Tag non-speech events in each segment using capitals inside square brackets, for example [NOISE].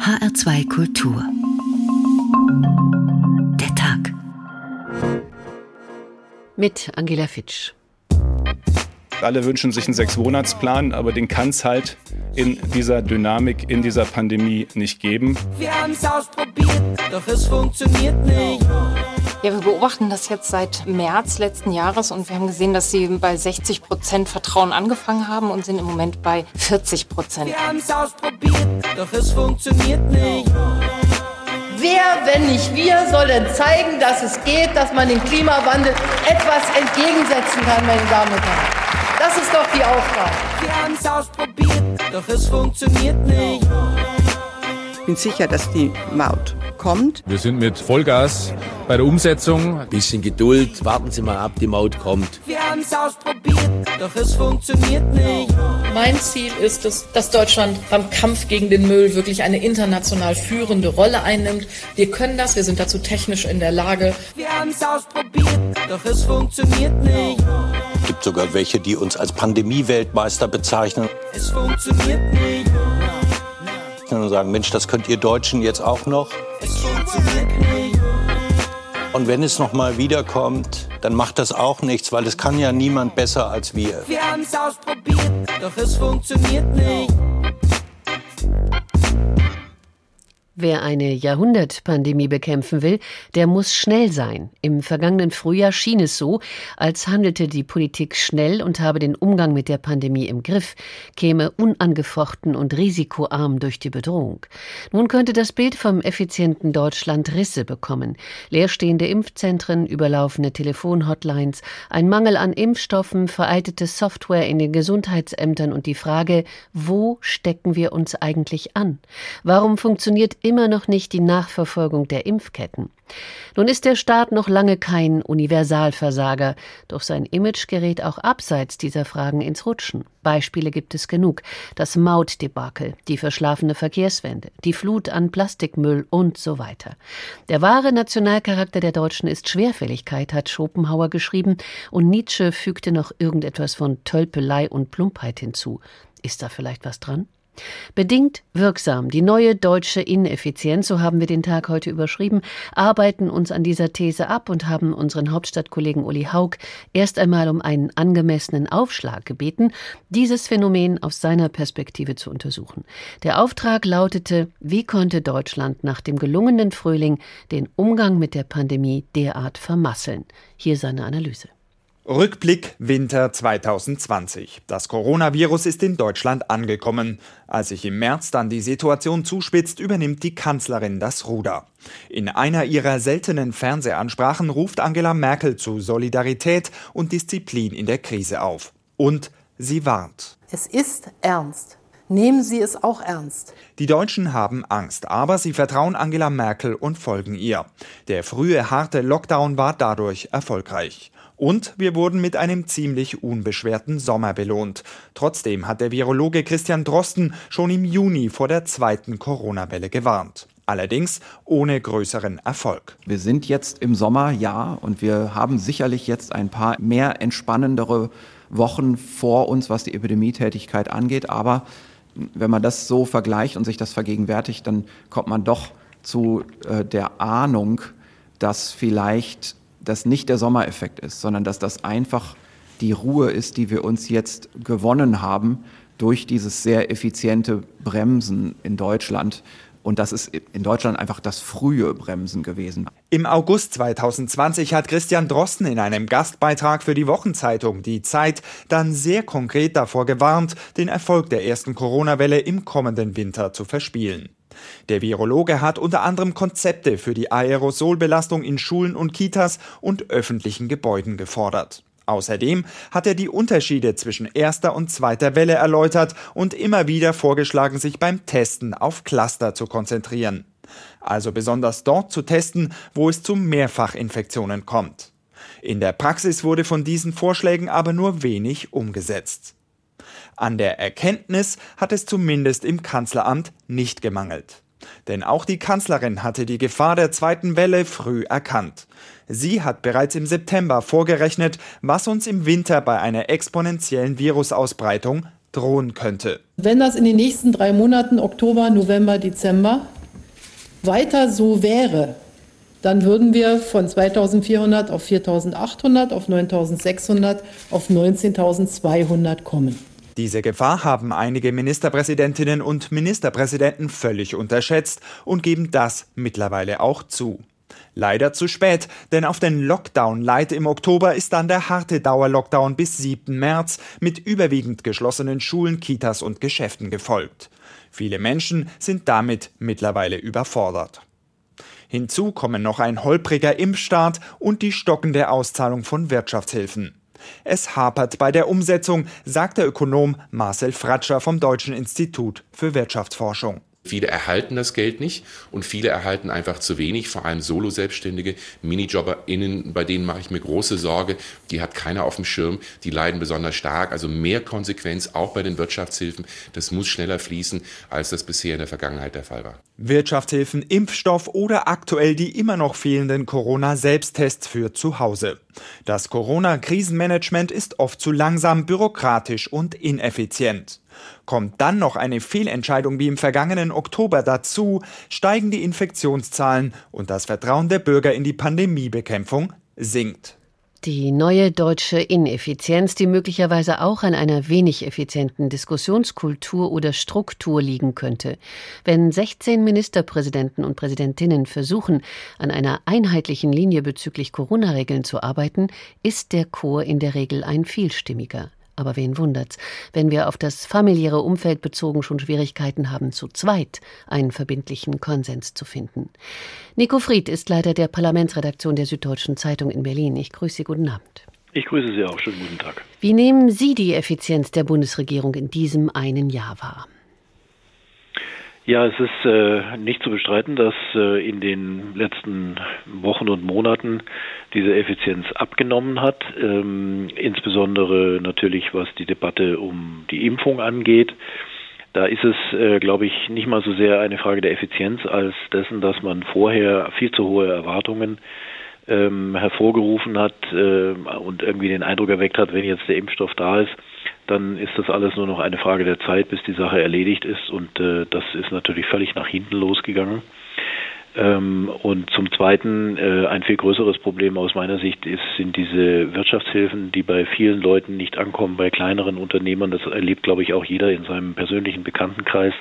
HR2 Kultur. Der Tag. Mit Angela Fitsch. Alle wünschen sich einen Sechs-Monats-Plan, aber den kann es halt in dieser Dynamik, in dieser Pandemie nicht geben. Wir haben es ausprobiert, doch es funktioniert nicht. Ja, wir beobachten das jetzt seit März letzten Jahres und wir haben gesehen, dass sie bei 60 Prozent Vertrauen angefangen haben und sind im Moment bei 40 Prozent. Wir haben es ausprobiert, doch es funktioniert nicht. Wer, wenn nicht wir, soll denn zeigen, dass es geht, dass man dem Klimawandel etwas entgegensetzen kann, meine Damen und Herren? Das ist doch die Aufgabe. Wir haben es ausprobiert, doch es funktioniert nicht. Ich bin sicher, dass die Maut kommt. Wir sind mit Vollgas bei der Umsetzung. Bisschen Geduld, warten Sie mal ab, die Maut kommt. Wir haben es ausprobiert, doch es funktioniert nicht. Mein Ziel ist es, dass Deutschland beim Kampf gegen den Müll wirklich eine international führende Rolle einnimmt. Wir können das, wir sind dazu technisch in der Lage. Wir haben es ausprobiert, doch es funktioniert nicht. Es gibt sogar welche, die uns als Pandemie-Weltmeister bezeichnen. Es funktioniert nicht. Und sagen, Mensch, das könnt ihr Deutschen jetzt auch noch. Und wenn es noch mal wiederkommt, dann macht das auch nichts, weil es kann ja niemand besser als wir. Wir haben es ausprobiert, doch es funktioniert nicht. Wer eine Jahrhundertpandemie bekämpfen will, der muss schnell sein. Im vergangenen Frühjahr schien es so, als handelte die Politik schnell und habe den Umgang mit der Pandemie im Griff, käme unangefochten und risikoarm durch die Bedrohung. Nun könnte das Bild vom effizienten Deutschland Risse bekommen. Leerstehende Impfzentren, überlaufene Telefonhotlines, ein Mangel an Impfstoffen, veraltete Software in den Gesundheitsämtern und die Frage, wo stecken wir uns eigentlich an? Warum funktioniert immer noch nicht die Nachverfolgung der Impfketten. Nun ist der Staat noch lange kein Universalversager, doch sein Image gerät auch abseits dieser Fragen ins Rutschen. Beispiele gibt es genug. Das Mautdebakel, die verschlafene Verkehrswende, die Flut an Plastikmüll und so weiter. Der wahre Nationalcharakter der Deutschen ist Schwerfälligkeit, hat Schopenhauer geschrieben, und Nietzsche fügte noch irgendetwas von Tölpelei und Plumpheit hinzu. Ist da vielleicht was dran? Bedingt wirksam, die neue deutsche Ineffizienz, so haben wir den Tag heute überschrieben, arbeiten uns an dieser These ab und haben unseren Hauptstadtkollegen Uli Haug erst einmal um einen angemessenen Aufschlag gebeten, dieses Phänomen aus seiner Perspektive zu untersuchen. Der Auftrag lautete, wie konnte Deutschland nach dem gelungenen Frühling den Umgang mit der Pandemie derart vermasseln? Hier seine Analyse. Rückblick Winter 2020. Das Coronavirus ist in Deutschland angekommen. Als sich im März dann die Situation zuspitzt, übernimmt die Kanzlerin das Ruder. In einer ihrer seltenen Fernsehansprachen ruft Angela Merkel zu Solidarität und Disziplin in der Krise auf. Und sie warnt. Es ist ernst. Nehmen Sie es auch ernst. Die Deutschen haben Angst, aber sie vertrauen Angela Merkel und folgen ihr. Der frühe harte Lockdown war dadurch erfolgreich. Und wir wurden mit einem ziemlich unbeschwerten Sommer belohnt. Trotzdem hat der Virologe Christian Drosten schon im Juni vor der zweiten Corona-Welle gewarnt. Allerdings ohne größeren Erfolg. Wir sind jetzt im Sommer, ja, und wir haben sicherlich jetzt ein paar mehr entspannendere Wochen vor uns, was die Epidemietätigkeit angeht. Aber wenn man das so vergleicht und sich das vergegenwärtigt, dann kommt man doch zu äh, der Ahnung, dass vielleicht das nicht der Sommereffekt ist, sondern dass das einfach die Ruhe ist, die wir uns jetzt gewonnen haben durch dieses sehr effiziente Bremsen in Deutschland. Und das ist in Deutschland einfach das frühe Bremsen gewesen. Im August 2020 hat Christian Drosten in einem Gastbeitrag für die Wochenzeitung Die Zeit dann sehr konkret davor gewarnt, den Erfolg der ersten Corona-Welle im kommenden Winter zu verspielen. Der Virologe hat unter anderem Konzepte für die Aerosolbelastung in Schulen und Kitas und öffentlichen Gebäuden gefordert. Außerdem hat er die Unterschiede zwischen erster und zweiter Welle erläutert und immer wieder vorgeschlagen, sich beim Testen auf Cluster zu konzentrieren. Also besonders dort zu testen, wo es zu Mehrfachinfektionen kommt. In der Praxis wurde von diesen Vorschlägen aber nur wenig umgesetzt. An der Erkenntnis hat es zumindest im Kanzleramt nicht gemangelt. Denn auch die Kanzlerin hatte die Gefahr der zweiten Welle früh erkannt. Sie hat bereits im September vorgerechnet, was uns im Winter bei einer exponentiellen Virusausbreitung drohen könnte. Wenn das in den nächsten drei Monaten, Oktober, November, Dezember, weiter so wäre, dann würden wir von 2400 auf 4800, auf 9600, auf 19200 kommen. Diese Gefahr haben einige Ministerpräsidentinnen und Ministerpräsidenten völlig unterschätzt und geben das mittlerweile auch zu. Leider zu spät, denn auf den Lockdown Light im Oktober ist dann der harte Dauerlockdown bis 7. März mit überwiegend geschlossenen Schulen, Kitas und Geschäften gefolgt. Viele Menschen sind damit mittlerweile überfordert. Hinzu kommen noch ein holpriger Impfstart und die stockende Auszahlung von Wirtschaftshilfen. Es hapert bei der Umsetzung, sagt der Ökonom Marcel Fratscher vom Deutschen Institut für Wirtschaftsforschung. Viele erhalten das Geld nicht und viele erhalten einfach zu wenig, vor allem Solo-Selbstständige, MinijobberInnen, bei denen mache ich mir große Sorge. Die hat keiner auf dem Schirm, die leiden besonders stark. Also mehr Konsequenz auch bei den Wirtschaftshilfen. Das muss schneller fließen, als das bisher in der Vergangenheit der Fall war. Wirtschaftshilfen, Impfstoff oder aktuell die immer noch fehlenden Corona-Selbsttests für zu Hause. Das Corona-Krisenmanagement ist oft zu langsam, bürokratisch und ineffizient. Kommt dann noch eine Fehlentscheidung wie im vergangenen Oktober dazu, steigen die Infektionszahlen und das Vertrauen der Bürger in die Pandemiebekämpfung sinkt. Die neue deutsche Ineffizienz, die möglicherweise auch an einer wenig effizienten Diskussionskultur oder Struktur liegen könnte. Wenn 16 Ministerpräsidenten und Präsidentinnen versuchen, an einer einheitlichen Linie bezüglich Corona-Regeln zu arbeiten, ist der Chor in der Regel ein vielstimmiger. Aber wen wundert's, wenn wir auf das familiäre Umfeld bezogen schon Schwierigkeiten haben, zu zweit einen verbindlichen Konsens zu finden. Nico Fried ist Leiter der Parlamentsredaktion der Süddeutschen Zeitung in Berlin. Ich grüße Sie, guten Abend. Ich grüße Sie auch. Schönen guten Tag. Wie nehmen Sie die Effizienz der Bundesregierung in diesem einen Jahr wahr? Ja, es ist äh, nicht zu bestreiten, dass äh, in den letzten Wochen und Monaten diese Effizienz abgenommen hat, ähm, insbesondere natürlich was die Debatte um die Impfung angeht. Da ist es, äh, glaube ich, nicht mal so sehr eine Frage der Effizienz als dessen, dass man vorher viel zu hohe Erwartungen ähm, hervorgerufen hat äh, und irgendwie den Eindruck erweckt hat, wenn jetzt der Impfstoff da ist, dann ist das alles nur noch eine Frage der Zeit, bis die Sache erledigt ist. Und äh, das ist natürlich völlig nach hinten losgegangen. Ähm, und zum Zweiten äh, ein viel größeres Problem aus meiner Sicht ist, sind diese Wirtschaftshilfen, die bei vielen Leuten nicht ankommen, bei kleineren Unternehmern. Das erlebt, glaube ich, auch jeder in seinem persönlichen Bekanntenkreis.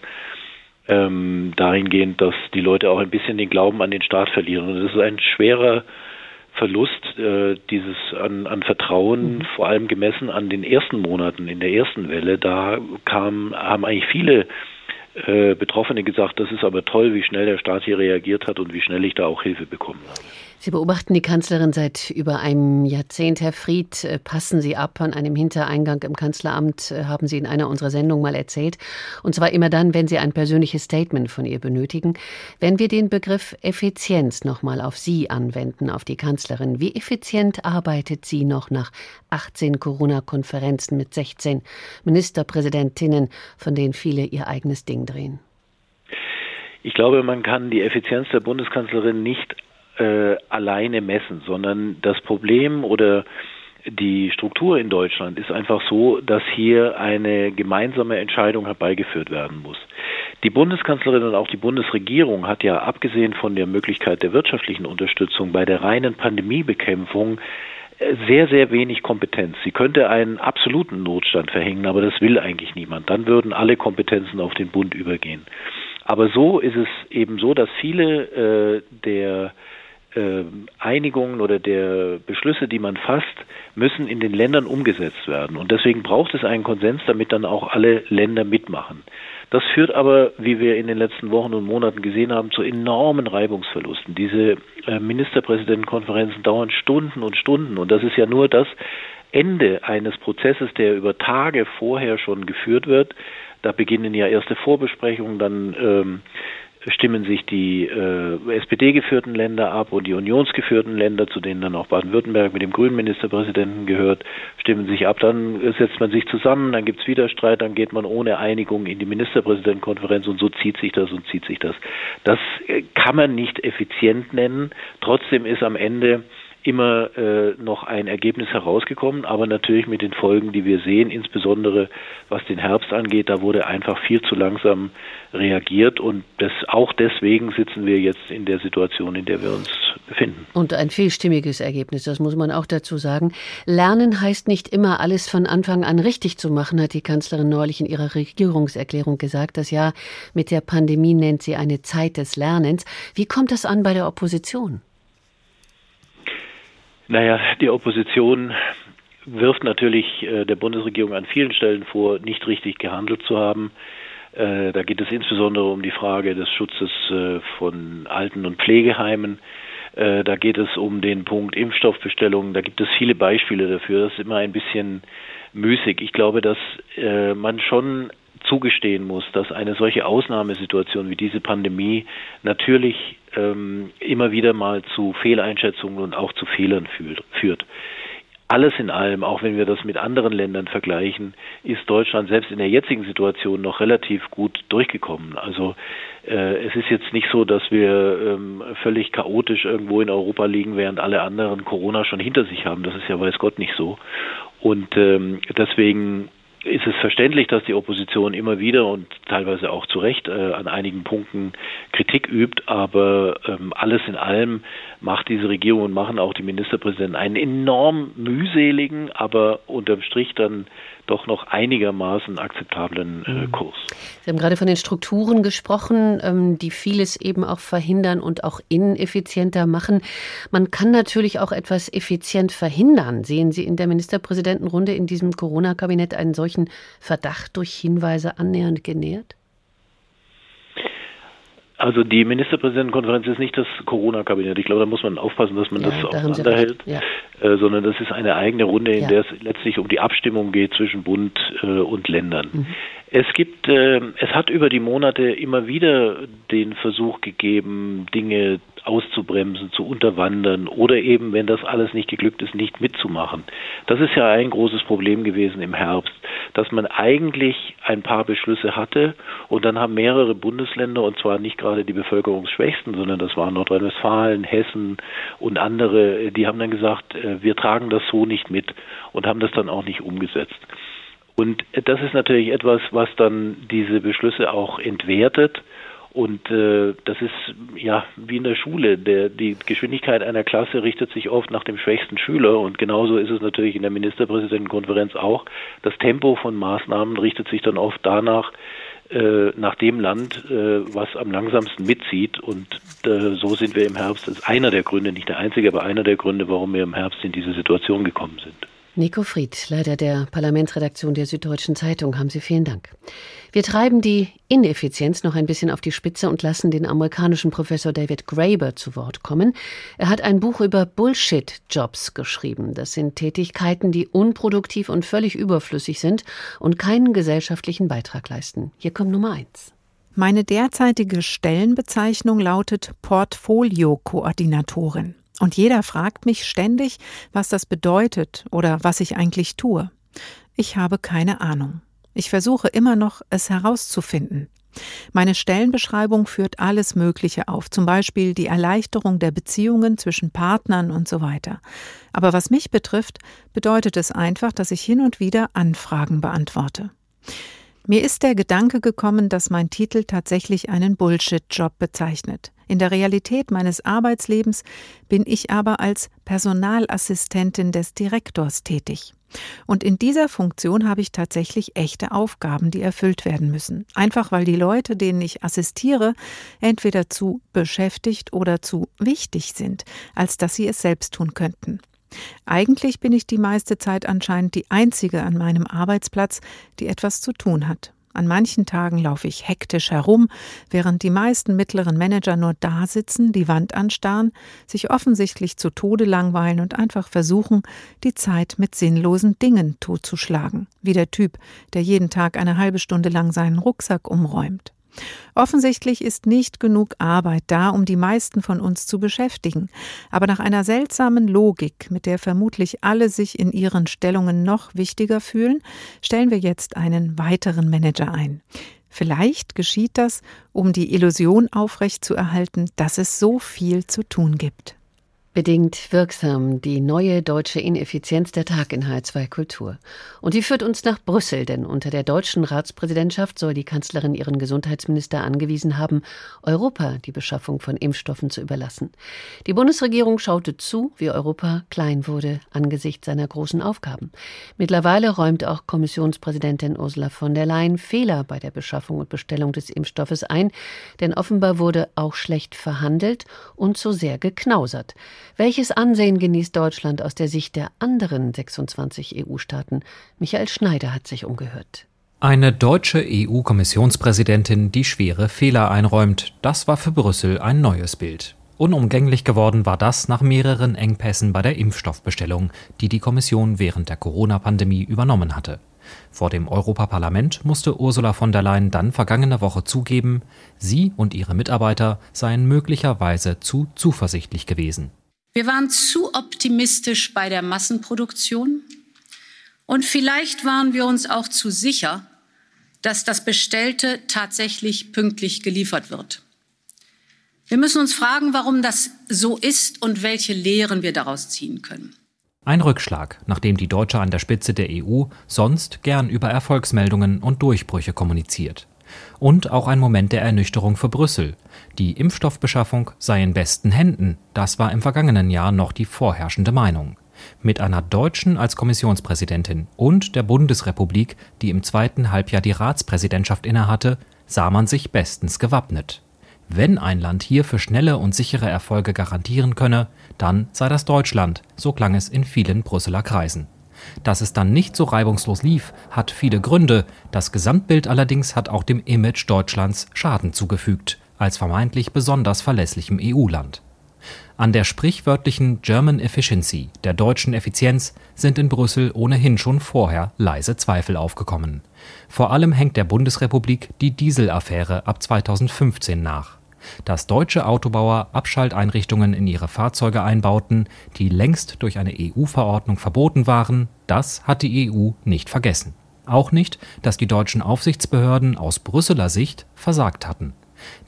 Ähm, dahingehend, dass die Leute auch ein bisschen den Glauben an den Staat verlieren. Und das ist ein schwerer Verlust äh, dieses an, an Vertrauen, mhm. vor allem gemessen an den ersten Monaten in der ersten Welle, da kam, haben eigentlich viele äh, Betroffene gesagt, das ist aber toll, wie schnell der Staat hier reagiert hat und wie schnell ich da auch Hilfe bekommen habe. Sie beobachten die Kanzlerin seit über einem Jahrzehnt, Herr Fried. Äh, passen Sie ab an einem Hintereingang im Kanzleramt, äh, haben Sie in einer unserer Sendungen mal erzählt. Und zwar immer dann, wenn Sie ein persönliches Statement von ihr benötigen. Wenn wir den Begriff Effizienz nochmal auf Sie anwenden, auf die Kanzlerin, wie effizient arbeitet sie noch nach 18 Corona-Konferenzen mit 16 Ministerpräsidentinnen, von denen viele ihr eigenes Ding drehen? Ich glaube, man kann die Effizienz der Bundeskanzlerin nicht äh, alleine messen, sondern das Problem oder die Struktur in Deutschland ist einfach so, dass hier eine gemeinsame Entscheidung herbeigeführt werden muss. Die Bundeskanzlerin und auch die Bundesregierung hat ja abgesehen von der Möglichkeit der wirtschaftlichen Unterstützung bei der reinen Pandemiebekämpfung äh, sehr, sehr wenig Kompetenz. Sie könnte einen absoluten Notstand verhängen, aber das will eigentlich niemand. Dann würden alle Kompetenzen auf den Bund übergehen. Aber so ist es eben so, dass viele äh, der Einigungen oder der Beschlüsse, die man fasst, müssen in den Ländern umgesetzt werden. Und deswegen braucht es einen Konsens, damit dann auch alle Länder mitmachen. Das führt aber, wie wir in den letzten Wochen und Monaten gesehen haben, zu enormen Reibungsverlusten. Diese äh, Ministerpräsidentenkonferenzen dauern Stunden und Stunden. Und das ist ja nur das Ende eines Prozesses, der über Tage vorher schon geführt wird. Da beginnen ja erste Vorbesprechungen, dann ähm, stimmen sich die äh, SPD-geführten Länder ab und die unionsgeführten Länder, zu denen dann auch Baden-Württemberg mit dem grünen Ministerpräsidenten gehört, stimmen sich ab. Dann setzt man sich zusammen, dann gibt es wieder Streit, dann geht man ohne Einigung in die Ministerpräsidentenkonferenz und so zieht sich das und zieht sich das. Das äh, kann man nicht effizient nennen. Trotzdem ist am Ende immer äh, noch ein Ergebnis herausgekommen, aber natürlich mit den Folgen, die wir sehen, insbesondere was den Herbst angeht, da wurde einfach viel zu langsam reagiert und das, auch deswegen sitzen wir jetzt in der Situation, in der wir uns befinden. Und ein vielstimmiges Ergebnis, das muss man auch dazu sagen. Lernen heißt nicht immer alles von Anfang an richtig zu machen, hat die Kanzlerin neulich in ihrer Regierungserklärung gesagt. Das Jahr mit der Pandemie nennt sie eine Zeit des Lernens. Wie kommt das an bei der Opposition? Naja, die Opposition wirft natürlich äh, der Bundesregierung an vielen Stellen vor, nicht richtig gehandelt zu haben. Äh, da geht es insbesondere um die Frage des Schutzes äh, von Alten- und Pflegeheimen. Da geht es um den Punkt Impfstoffbestellungen. Da gibt es viele Beispiele dafür. Das ist immer ein bisschen müßig. Ich glaube, dass man schon zugestehen muss, dass eine solche Ausnahmesituation wie diese Pandemie natürlich ähm, immer wieder mal zu Fehleinschätzungen und auch zu Fehlern führt. Alles in allem, auch wenn wir das mit anderen Ländern vergleichen, ist Deutschland selbst in der jetzigen Situation noch relativ gut durchgekommen. Also äh, es ist jetzt nicht so, dass wir ähm, völlig chaotisch irgendwo in Europa liegen, während alle anderen Corona schon hinter sich haben. Das ist ja weiß Gott nicht so. Und ähm, deswegen ist es verständlich, dass die Opposition immer wieder und teilweise auch zu Recht äh, an einigen Punkten Kritik übt, aber ähm, alles in allem macht diese Regierung und machen auch die Ministerpräsidenten einen enorm mühseligen, aber unterm Strich dann doch noch einigermaßen akzeptablen äh, mhm. Kurs. Sie haben gerade von den Strukturen gesprochen, ähm, die vieles eben auch verhindern und auch ineffizienter machen. Man kann natürlich auch etwas effizient verhindern. Sehen Sie in der Ministerpräsidentenrunde in diesem Corona-Kabinett einen solchen Verdacht durch Hinweise annähernd genährt? Also die Ministerpräsidentenkonferenz ist nicht das Corona-Kabinett. Ich glaube, da muss man aufpassen, dass man ja, das da auseinanderhält, ja. äh, sondern das ist eine eigene Runde, in ja. der es letztlich um die Abstimmung geht zwischen Bund äh, und Ländern. Mhm. Es gibt, äh, es hat über die Monate immer wieder den Versuch gegeben, Dinge auszubremsen, zu unterwandern oder eben, wenn das alles nicht geglückt ist, nicht mitzumachen. Das ist ja ein großes Problem gewesen im Herbst, dass man eigentlich ein paar Beschlüsse hatte und dann haben mehrere Bundesländer, und zwar nicht gerade die bevölkerungsschwächsten, sondern das waren Nordrhein-Westfalen, Hessen und andere, die haben dann gesagt, äh, wir tragen das so nicht mit und haben das dann auch nicht umgesetzt. Und das ist natürlich etwas, was dann diese Beschlüsse auch entwertet. Und äh, das ist ja wie in der Schule. Der, die Geschwindigkeit einer Klasse richtet sich oft nach dem schwächsten Schüler und genauso ist es natürlich in der Ministerpräsidentenkonferenz auch. Das Tempo von Maßnahmen richtet sich dann oft danach, äh, nach dem Land, äh, was am langsamsten mitzieht. Und äh, so sind wir im Herbst. Das ist einer der Gründe, nicht der einzige, aber einer der Gründe, warum wir im Herbst in diese Situation gekommen sind. Nico Fried, Leiter der Parlamentsredaktion der Süddeutschen Zeitung, haben Sie vielen Dank. Wir treiben die Ineffizienz noch ein bisschen auf die Spitze und lassen den amerikanischen Professor David Graeber zu Wort kommen. Er hat ein Buch über Bullshit-Jobs geschrieben. Das sind Tätigkeiten, die unproduktiv und völlig überflüssig sind und keinen gesellschaftlichen Beitrag leisten. Hier kommt Nummer eins. Meine derzeitige Stellenbezeichnung lautet Portfolio-Koordinatorin. Und jeder fragt mich ständig, was das bedeutet oder was ich eigentlich tue. Ich habe keine Ahnung. Ich versuche immer noch, es herauszufinden. Meine Stellenbeschreibung führt alles Mögliche auf, zum Beispiel die Erleichterung der Beziehungen zwischen Partnern und so weiter. Aber was mich betrifft, bedeutet es einfach, dass ich hin und wieder Anfragen beantworte. Mir ist der Gedanke gekommen, dass mein Titel tatsächlich einen Bullshit-Job bezeichnet. In der Realität meines Arbeitslebens bin ich aber als Personalassistentin des Direktors tätig. Und in dieser Funktion habe ich tatsächlich echte Aufgaben, die erfüllt werden müssen. Einfach weil die Leute, denen ich assistiere, entweder zu beschäftigt oder zu wichtig sind, als dass sie es selbst tun könnten. Eigentlich bin ich die meiste Zeit anscheinend die Einzige an meinem Arbeitsplatz, die etwas zu tun hat. An manchen Tagen laufe ich hektisch herum, während die meisten mittleren Manager nur da sitzen, die Wand anstarren, sich offensichtlich zu Tode langweilen und einfach versuchen, die Zeit mit sinnlosen Dingen totzuschlagen, wie der Typ, der jeden Tag eine halbe Stunde lang seinen Rucksack umräumt. Offensichtlich ist nicht genug Arbeit da, um die meisten von uns zu beschäftigen. Aber nach einer seltsamen Logik, mit der vermutlich alle sich in ihren Stellungen noch wichtiger fühlen, stellen wir jetzt einen weiteren Manager ein. Vielleicht geschieht das, um die Illusion aufrechtzuerhalten, dass es so viel zu tun gibt. Bedingt wirksam die neue deutsche Ineffizienz der Tag in H2 Kultur. Und die führt uns nach Brüssel, denn unter der deutschen Ratspräsidentschaft soll die Kanzlerin ihren Gesundheitsminister angewiesen haben, Europa die Beschaffung von Impfstoffen zu überlassen. Die Bundesregierung schaute zu, wie Europa klein wurde angesichts seiner großen Aufgaben. Mittlerweile räumt auch Kommissionspräsidentin Ursula von der Leyen Fehler bei der Beschaffung und Bestellung des Impfstoffes ein, denn offenbar wurde auch schlecht verhandelt und zu sehr geknausert. Welches Ansehen genießt Deutschland aus der Sicht der anderen 26 EU-Staaten? Michael Schneider hat sich umgehört. Eine deutsche EU-Kommissionspräsidentin, die schwere Fehler einräumt, das war für Brüssel ein neues Bild. Unumgänglich geworden war das nach mehreren Engpässen bei der Impfstoffbestellung, die die Kommission während der Corona-Pandemie übernommen hatte. Vor dem Europaparlament musste Ursula von der Leyen dann vergangene Woche zugeben, sie und ihre Mitarbeiter seien möglicherweise zu zuversichtlich gewesen. Wir waren zu optimistisch bei der Massenproduktion und vielleicht waren wir uns auch zu sicher, dass das Bestellte tatsächlich pünktlich geliefert wird. Wir müssen uns fragen, warum das so ist und welche Lehren wir daraus ziehen können. Ein Rückschlag, nachdem die Deutsche an der Spitze der EU sonst gern über Erfolgsmeldungen und Durchbrüche kommuniziert. Und auch ein Moment der Ernüchterung für Brüssel. Die Impfstoffbeschaffung sei in besten Händen, das war im vergangenen Jahr noch die vorherrschende Meinung. Mit einer Deutschen als Kommissionspräsidentin und der Bundesrepublik, die im zweiten Halbjahr die Ratspräsidentschaft innehatte, sah man sich bestens gewappnet. Wenn ein Land hier für schnelle und sichere Erfolge garantieren könne, dann sei das Deutschland, so klang es in vielen Brüsseler Kreisen. Dass es dann nicht so reibungslos lief, hat viele Gründe. Das Gesamtbild allerdings hat auch dem Image Deutschlands Schaden zugefügt, als vermeintlich besonders verlässlichem EU-Land. An der sprichwörtlichen German Efficiency, der deutschen Effizienz, sind in Brüssel ohnehin schon vorher leise Zweifel aufgekommen. Vor allem hängt der Bundesrepublik die Dieselaffäre ab 2015 nach dass deutsche Autobauer Abschalteinrichtungen in ihre Fahrzeuge einbauten, die längst durch eine EU-Verordnung verboten waren, das hat die EU nicht vergessen. Auch nicht, dass die deutschen Aufsichtsbehörden aus Brüsseler Sicht versagt hatten.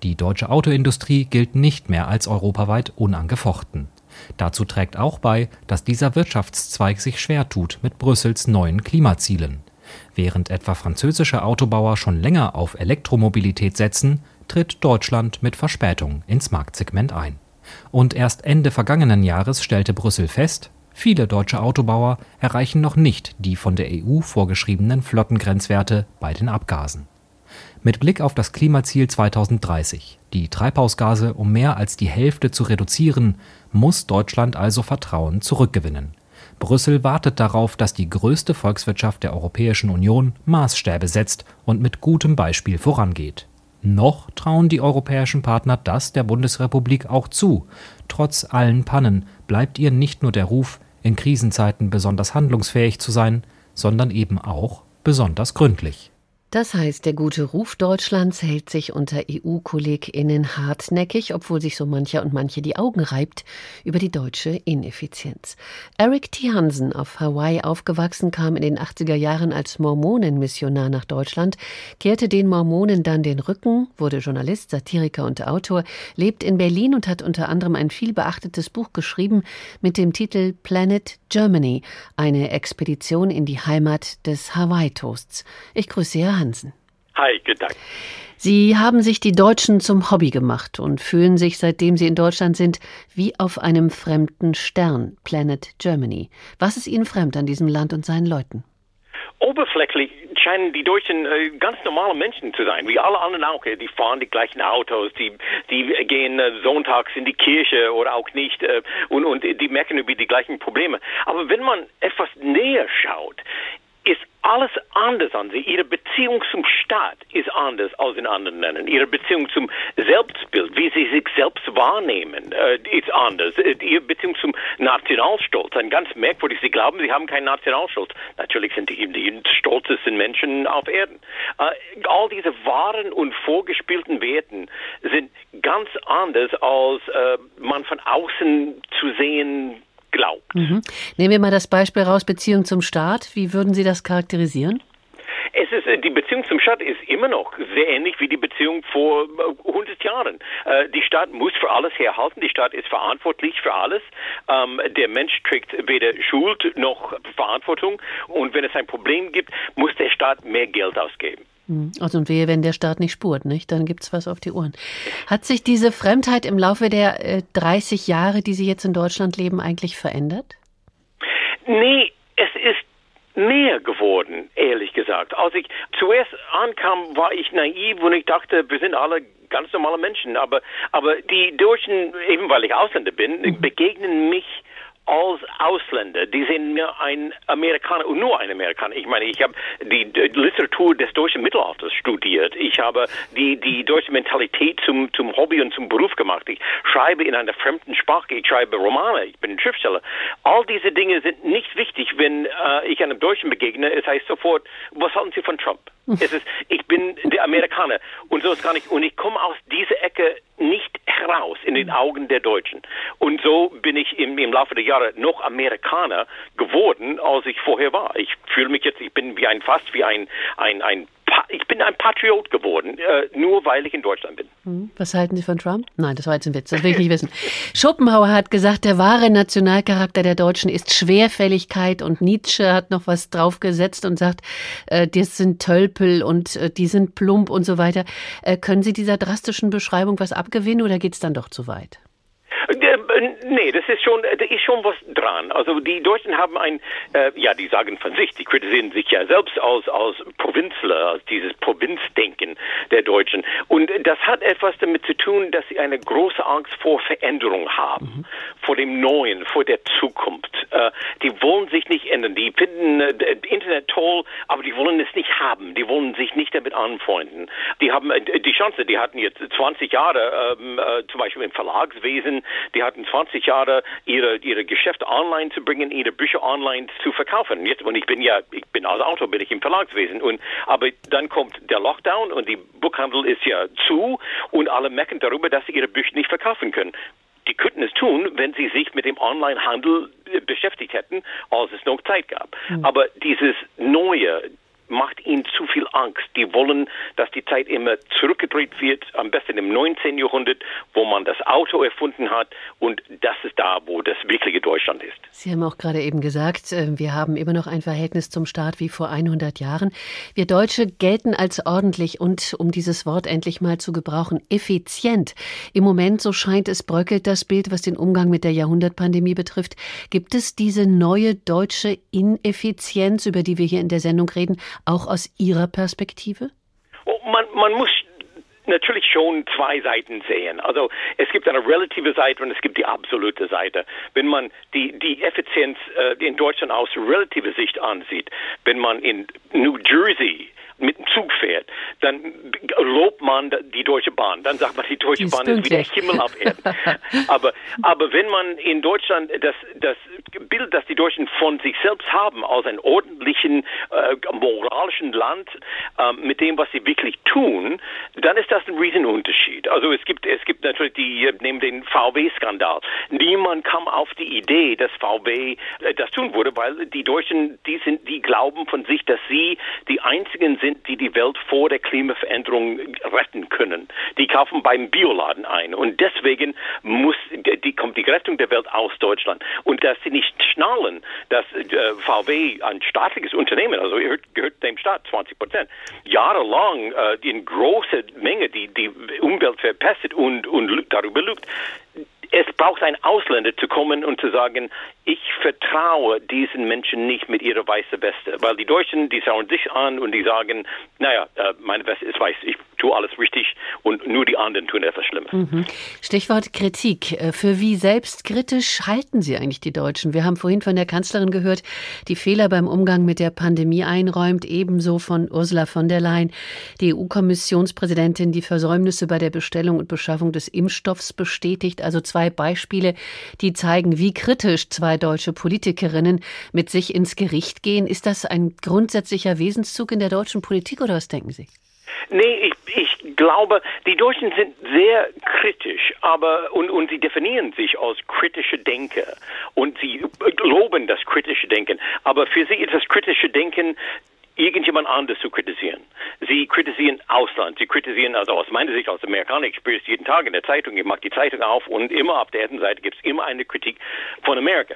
Die deutsche Autoindustrie gilt nicht mehr als europaweit unangefochten. Dazu trägt auch bei, dass dieser Wirtschaftszweig sich schwer tut mit Brüssels neuen Klimazielen. Während etwa französische Autobauer schon länger auf Elektromobilität setzen, tritt Deutschland mit Verspätung ins Marktsegment ein. Und erst Ende vergangenen Jahres stellte Brüssel fest, viele deutsche Autobauer erreichen noch nicht die von der EU vorgeschriebenen Flottengrenzwerte bei den Abgasen. Mit Blick auf das Klimaziel 2030, die Treibhausgase um mehr als die Hälfte zu reduzieren, muss Deutschland also Vertrauen zurückgewinnen. Brüssel wartet darauf, dass die größte Volkswirtschaft der Europäischen Union Maßstäbe setzt und mit gutem Beispiel vorangeht. Noch trauen die europäischen Partner das der Bundesrepublik auch zu. Trotz allen Pannen bleibt ihr nicht nur der Ruf, in Krisenzeiten besonders handlungsfähig zu sein, sondern eben auch besonders gründlich. Das heißt, der gute Ruf Deutschlands hält sich unter EU-KollegInnen hartnäckig, obwohl sich so mancher und manche die Augen reibt über die deutsche Ineffizienz. Eric T. Hansen, auf Hawaii aufgewachsen, kam in den 80er Jahren als Mormonenmissionar nach Deutschland, kehrte den Mormonen dann den Rücken, wurde Journalist, Satiriker und Autor, lebt in Berlin und hat unter anderem ein viel beachtetes Buch geschrieben mit dem Titel Planet Germany, eine Expedition in die Heimat des Hawaii-Toasts. Ich grüße Herr Hansen. Hi, guten Tag. Sie haben sich die Deutschen zum Hobby gemacht und fühlen sich, seitdem Sie in Deutschland sind, wie auf einem fremden Stern, Planet Germany. Was ist Ihnen fremd an diesem Land und seinen Leuten? Oberflächlich scheinen die Deutschen äh, ganz normale Menschen zu sein, wie alle anderen auch. Die fahren die gleichen Autos, die, die gehen äh, sonntags in die Kirche oder auch nicht äh, und, und die merken über die gleichen Probleme. Aber wenn man etwas näher schaut, ist alles anders an sie. Ihre Beziehung zum Staat ist anders als in anderen Ländern. Ihre Beziehung zum Selbstbild, wie sie sich selbst wahrnehmen, äh, ist anders. Äh, ihre Beziehung zum Nationalstolz, ein ganz merkwürdig. Sie glauben, sie haben keinen Nationalstolz. Natürlich sind die, die stolzesten Menschen auf Erden. Äh, all diese wahren und vorgespielten Werten sind ganz anders, als man von außen zu sehen glaubt. Mhm. Nehmen wir mal das Beispiel raus, Beziehung zum Staat. Wie würden Sie das charakterisieren? Es ist die Beziehung zum Staat ist immer noch sehr ähnlich wie die Beziehung vor 100 Jahren. Die Staat muss für alles herhalten, die Staat ist verantwortlich für alles. Ähm, der Mensch trägt weder Schuld noch Verantwortung und wenn es ein Problem gibt, muss der Staat mehr Geld ausgeben. Hm. Also und wehe, wenn der Staat nicht spurt, nicht? Dann gibt's was auf die Ohren. Hat sich diese Fremdheit im Laufe der äh, 30 Jahre, die Sie jetzt in Deutschland leben, eigentlich verändert? Nee, es ist mehr geworden, ehrlich gesagt. Als ich zuerst ankam, war ich naiv und ich dachte, wir sind alle ganz normale Menschen. Aber, aber die Deutschen, eben weil ich Ausländer bin, mhm. begegnen mich als Ausländer, die sind mir ein Amerikaner und nur ein Amerikaner. Ich meine, ich habe die, Literatur des deutschen Mittelalters studiert. Ich habe die, die deutsche Mentalität zum, zum Hobby und zum Beruf gemacht. Ich schreibe in einer fremden Sprache. Ich schreibe Romane. Ich bin ein Schriftsteller. All diese Dinge sind nicht wichtig, wenn äh, ich einem Deutschen begegne. Es heißt sofort, was halten Sie von Trump? es ist, ich bin der Amerikaner und so ist gar nicht. Und ich komme aus dieser Ecke nicht heraus in den Augen der Deutschen. Und so bin ich im, im Laufe der Jahre noch Amerikaner geworden, als ich vorher war. Ich fühle mich jetzt, ich bin wie ein fast wie ein ein ein ich bin ein Patriot geworden, äh, nur weil ich in Deutschland bin. Hm, was halten Sie von Trump? Nein, das war jetzt ein Witz, das will ich nicht wissen. [LAUGHS] Schopenhauer hat gesagt, der wahre Nationalcharakter der Deutschen ist Schwerfälligkeit und Nietzsche hat noch was draufgesetzt und sagt, äh, das sind Tölpel und äh, die sind plump und so weiter. Können Sie dieser drastischen Beschreibung was abgewinnen oder geht es dann doch zu weit? Äh, nee, das ist schon, da ist schon was dran. Also die Deutschen haben ein, äh, ja, die sagen von sich, die kritisieren sich ja selbst als, als Provinzler, als dieses Provinzdenken der Deutschen. Und das hat etwas damit zu tun, dass sie eine große Angst vor Veränderung haben, mhm. vor dem Neuen, vor der Zukunft. Äh, die wollen sich nicht ändern. Die finden äh, Internet toll, aber die wollen es nicht haben. Die wollen sich nicht damit anfreunden. Die haben äh, die Chance, die hatten jetzt 20 Jahre, ähm, äh, zum Beispiel im Verlagswesen, die hatten 20 Jahre ihre, ihre Geschäfte online zu bringen, ihre Bücher online zu verkaufen. Jetzt, und ich bin ja, ich bin als Autor, bin ich im Verlagswesen. Und, aber dann kommt der Lockdown und die Buchhandel ist ja zu und alle meckern darüber, dass sie ihre Bücher nicht verkaufen können die könnten es tun, wenn sie sich mit dem Onlinehandel beschäftigt hätten, als es noch Zeit gab. Mhm. Aber dieses Neue, macht ihnen zu viel Angst. Die wollen, dass die Zeit immer zurückgedreht wird, am besten im 19. Jahrhundert, wo man das Auto erfunden hat. Und das ist da, wo das wirkliche Deutschland ist. Sie haben auch gerade eben gesagt, äh, wir haben immer noch ein Verhältnis zum Staat wie vor 100 Jahren. Wir Deutsche gelten als ordentlich und, um dieses Wort endlich mal zu gebrauchen, effizient. Im Moment, so scheint es, bröckelt das Bild, was den Umgang mit der Jahrhundertpandemie betrifft. Gibt es diese neue deutsche Ineffizienz, über die wir hier in der Sendung reden, auch aus Ihrer Perspektive? Oh, man, man muss natürlich schon zwei Seiten sehen. Also es gibt eine relative Seite und es gibt die absolute Seite. Wenn man die, die Effizienz äh, in Deutschland aus relativer Sicht ansieht, wenn man in New Jersey mit dem Zug fährt, dann lobt man die Deutsche Bahn. Dann sagt man, die Deutsche die Bahn ist wieder Himmel auf Erden. [LAUGHS] aber, aber wenn man in Deutschland das, das Bild, das die Deutschen von sich selbst haben, aus einem ordentlichen, äh, moralischen Land, äh, mit dem, was sie wirklich tun, dann ist das ein Riesenunterschied. Also es gibt, es gibt natürlich die, äh, neben den VW-Skandal. Niemand kam auf die Idee, dass VW äh, das tun würde, weil die Deutschen, die sind, die glauben von sich, dass sie die einzigen sind, sind, die die Welt vor der Klimaveränderung retten können. Die kaufen beim Bioladen ein. Und deswegen muss die kommt die Rettung der Welt aus Deutschland. Und dass sie nicht schnallen, dass äh, VW ein staatliches Unternehmen, also gehört, gehört dem Staat 20 Prozent, jahrelang äh, in großer Menge die die Umwelt verpestet und und darüber lügt es braucht ein Ausländer zu kommen und zu sagen, ich vertraue diesen Menschen nicht mit ihrer weißen Weste. Weil die Deutschen, die schauen sich an und die sagen, naja, äh, meine Weste ist weiß, ich tue alles richtig und nur die anderen tun etwas Schlimmes. Mhm. Stichwort Kritik. Äh, für wie selbstkritisch halten Sie eigentlich die Deutschen? Wir haben vorhin von der Kanzlerin gehört, die Fehler beim Umgang mit der Pandemie einräumt, ebenso von Ursula von der Leyen, die EU-Kommissionspräsidentin, die Versäumnisse bei der Bestellung und Beschaffung des Impfstoffs bestätigt. Also zwei Beispiele, die zeigen, wie kritisch zwei deutsche Politikerinnen mit sich ins Gericht gehen. Ist das ein grundsätzlicher Wesenszug in der deutschen Politik oder was denken Sie? Nee, ich, ich glaube, die Deutschen sind sehr kritisch, aber und, und sie definieren sich als kritische Denker und sie loben das kritische Denken. Aber für sie ist das kritische Denken irgendjemand anderes zu kritisieren. Sie kritisieren Ausland. Sie kritisieren, also aus meiner Sicht als Amerikaner, ich spüre es jeden Tag in der Zeitung, ich mache die Zeitung auf und immer auf der ersten Seite gibt es immer eine Kritik von Amerika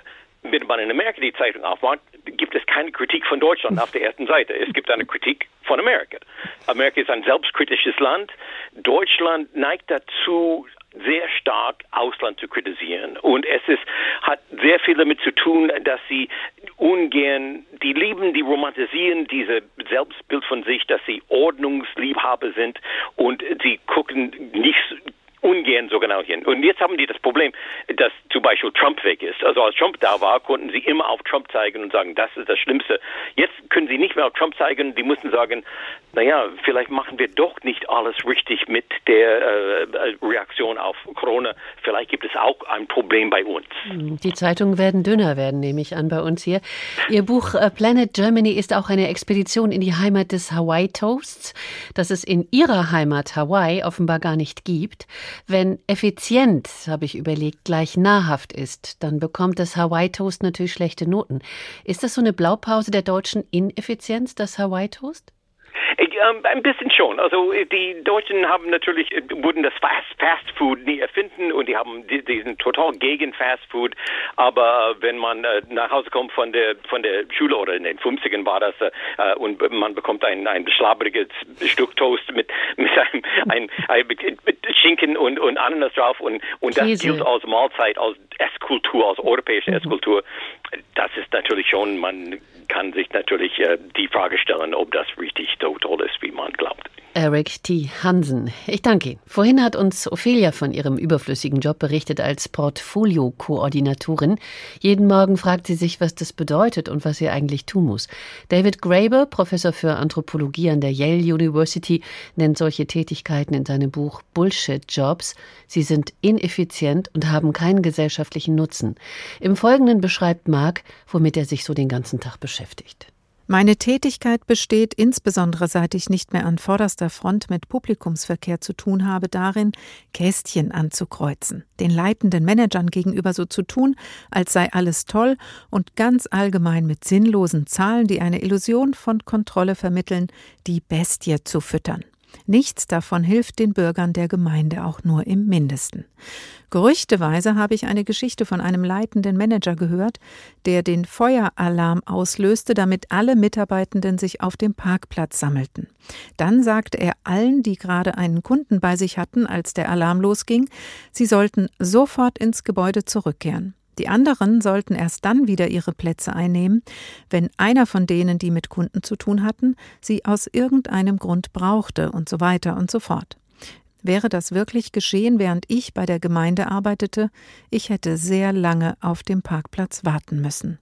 wenn man in Amerika die Zeitung aufmacht, gibt es keine Kritik von Deutschland auf der ersten Seite. Es gibt eine Kritik von Amerika. Amerika ist ein selbstkritisches Land. Deutschland neigt dazu, sehr stark Ausland zu kritisieren. Und es ist, hat sehr viel damit zu tun, dass sie ungern, die lieben, die romantisieren diese Selbstbild von sich, dass sie Ordnungsliebhaber sind und sie gucken nicht ungern so genau hin. Und jetzt haben die das Problem, dass zum Beispiel Trump weg ist. Also als Trump da war, konnten sie immer auf Trump zeigen und sagen, das ist das Schlimmste. Jetzt können sie nicht mehr auf Trump zeigen, die mussten sagen, naja, vielleicht machen wir doch nicht alles richtig mit der äh, Reaktion auf Corona. Vielleicht gibt es auch ein Problem bei uns. Die Zeitungen werden dünner werden, nehme ich an, bei uns hier. Ihr Buch äh, Planet Germany ist auch eine Expedition in die Heimat des Hawaii Toasts, das es in ihrer Heimat Hawaii offenbar gar nicht gibt. Wenn effizient, habe ich überlegt, gleich nahrhaft ist, dann bekommt das Hawaii Toast natürlich schlechte Noten. Ist das so eine Blaupause der deutschen Ineffizienz, das Hawaii Toast? Ähm, ein bisschen schon. Also die Deutschen haben natürlich äh, wurden das Fast, Fast Food nie erfinden und die haben die, die sind total gegen Fast Food. Aber wenn man äh, nach Hause kommt von der von der Schule oder in den 50ern war das äh, und man bekommt ein ein schlabriges Stück Toast mit [LAUGHS] mit einem ein, ein, mit Schinken und und Ananas drauf und und das gilt als Mahlzeit als Esskultur als europäische mhm. Esskultur. Das ist natürlich schon man kann sich natürlich äh, die Frage stellen, ob das richtig so toll ist, wie man glaubt. Eric T. Hansen. Ich danke Ihnen. Vorhin hat uns Ophelia von ihrem überflüssigen Job berichtet als Portfolio-Koordinatorin. Jeden Morgen fragt sie sich, was das bedeutet und was sie eigentlich tun muss. David Graeber, Professor für Anthropologie an der Yale University, nennt solche Tätigkeiten in seinem Buch Bullshit-Jobs. Sie sind ineffizient und haben keinen gesellschaftlichen Nutzen. Im Folgenden beschreibt Mark, womit er sich so den ganzen Tag beschäftigt. Meine Tätigkeit besteht insbesondere seit ich nicht mehr an vorderster Front mit Publikumsverkehr zu tun habe, darin, Kästchen anzukreuzen, den leitenden Managern gegenüber so zu tun, als sei alles toll und ganz allgemein mit sinnlosen Zahlen, die eine Illusion von Kontrolle vermitteln, die Bestie zu füttern. Nichts davon hilft den Bürgern der Gemeinde auch nur im mindesten. Gerüchteweise habe ich eine Geschichte von einem leitenden Manager gehört, der den Feueralarm auslöste, damit alle Mitarbeitenden sich auf dem Parkplatz sammelten. Dann sagte er allen, die gerade einen Kunden bei sich hatten, als der Alarm losging, sie sollten sofort ins Gebäude zurückkehren. Die anderen sollten erst dann wieder ihre Plätze einnehmen, wenn einer von denen, die mit Kunden zu tun hatten, sie aus irgendeinem Grund brauchte und so weiter und so fort. Wäre das wirklich geschehen, während ich bei der Gemeinde arbeitete, ich hätte sehr lange auf dem Parkplatz warten müssen.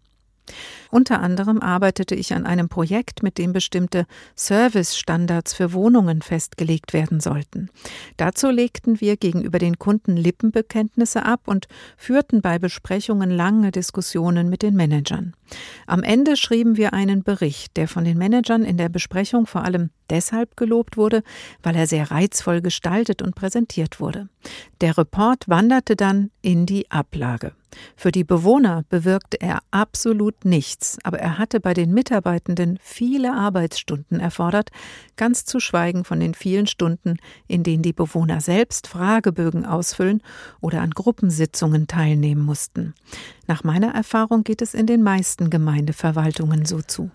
Unter anderem arbeitete ich an einem Projekt, mit dem bestimmte Servicestandards für Wohnungen festgelegt werden sollten. Dazu legten wir gegenüber den Kunden Lippenbekenntnisse ab und führten bei Besprechungen lange Diskussionen mit den Managern. Am Ende schrieben wir einen Bericht, der von den Managern in der Besprechung vor allem deshalb gelobt wurde, weil er sehr reizvoll gestaltet und präsentiert wurde. Der Report wanderte dann in die Ablage. Für die Bewohner bewirkte er absolut nichts, aber er hatte bei den Mitarbeitenden viele Arbeitsstunden erfordert, ganz zu schweigen von den vielen Stunden, in denen die Bewohner selbst Fragebögen ausfüllen oder an Gruppensitzungen teilnehmen mussten. Nach meiner Erfahrung geht es in den meisten Gemeindeverwaltungen so zu.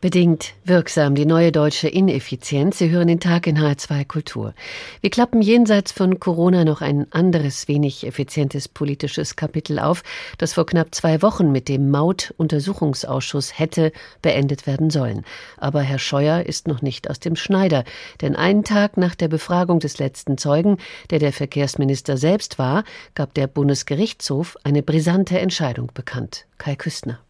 Bedingt wirksam die neue deutsche Ineffizienz. Sie hören den Tag in H2 Kultur. Wir klappen jenseits von Corona noch ein anderes, wenig effizientes politisches Kapitel auf, das vor knapp zwei Wochen mit dem Maut-Untersuchungsausschuss hätte beendet werden sollen. Aber Herr Scheuer ist noch nicht aus dem Schneider, denn einen Tag nach der Befragung des letzten Zeugen, der der Verkehrsminister selbst war, gab der Bundesgerichtshof eine brisante Entscheidung bekannt. Kai Küstner.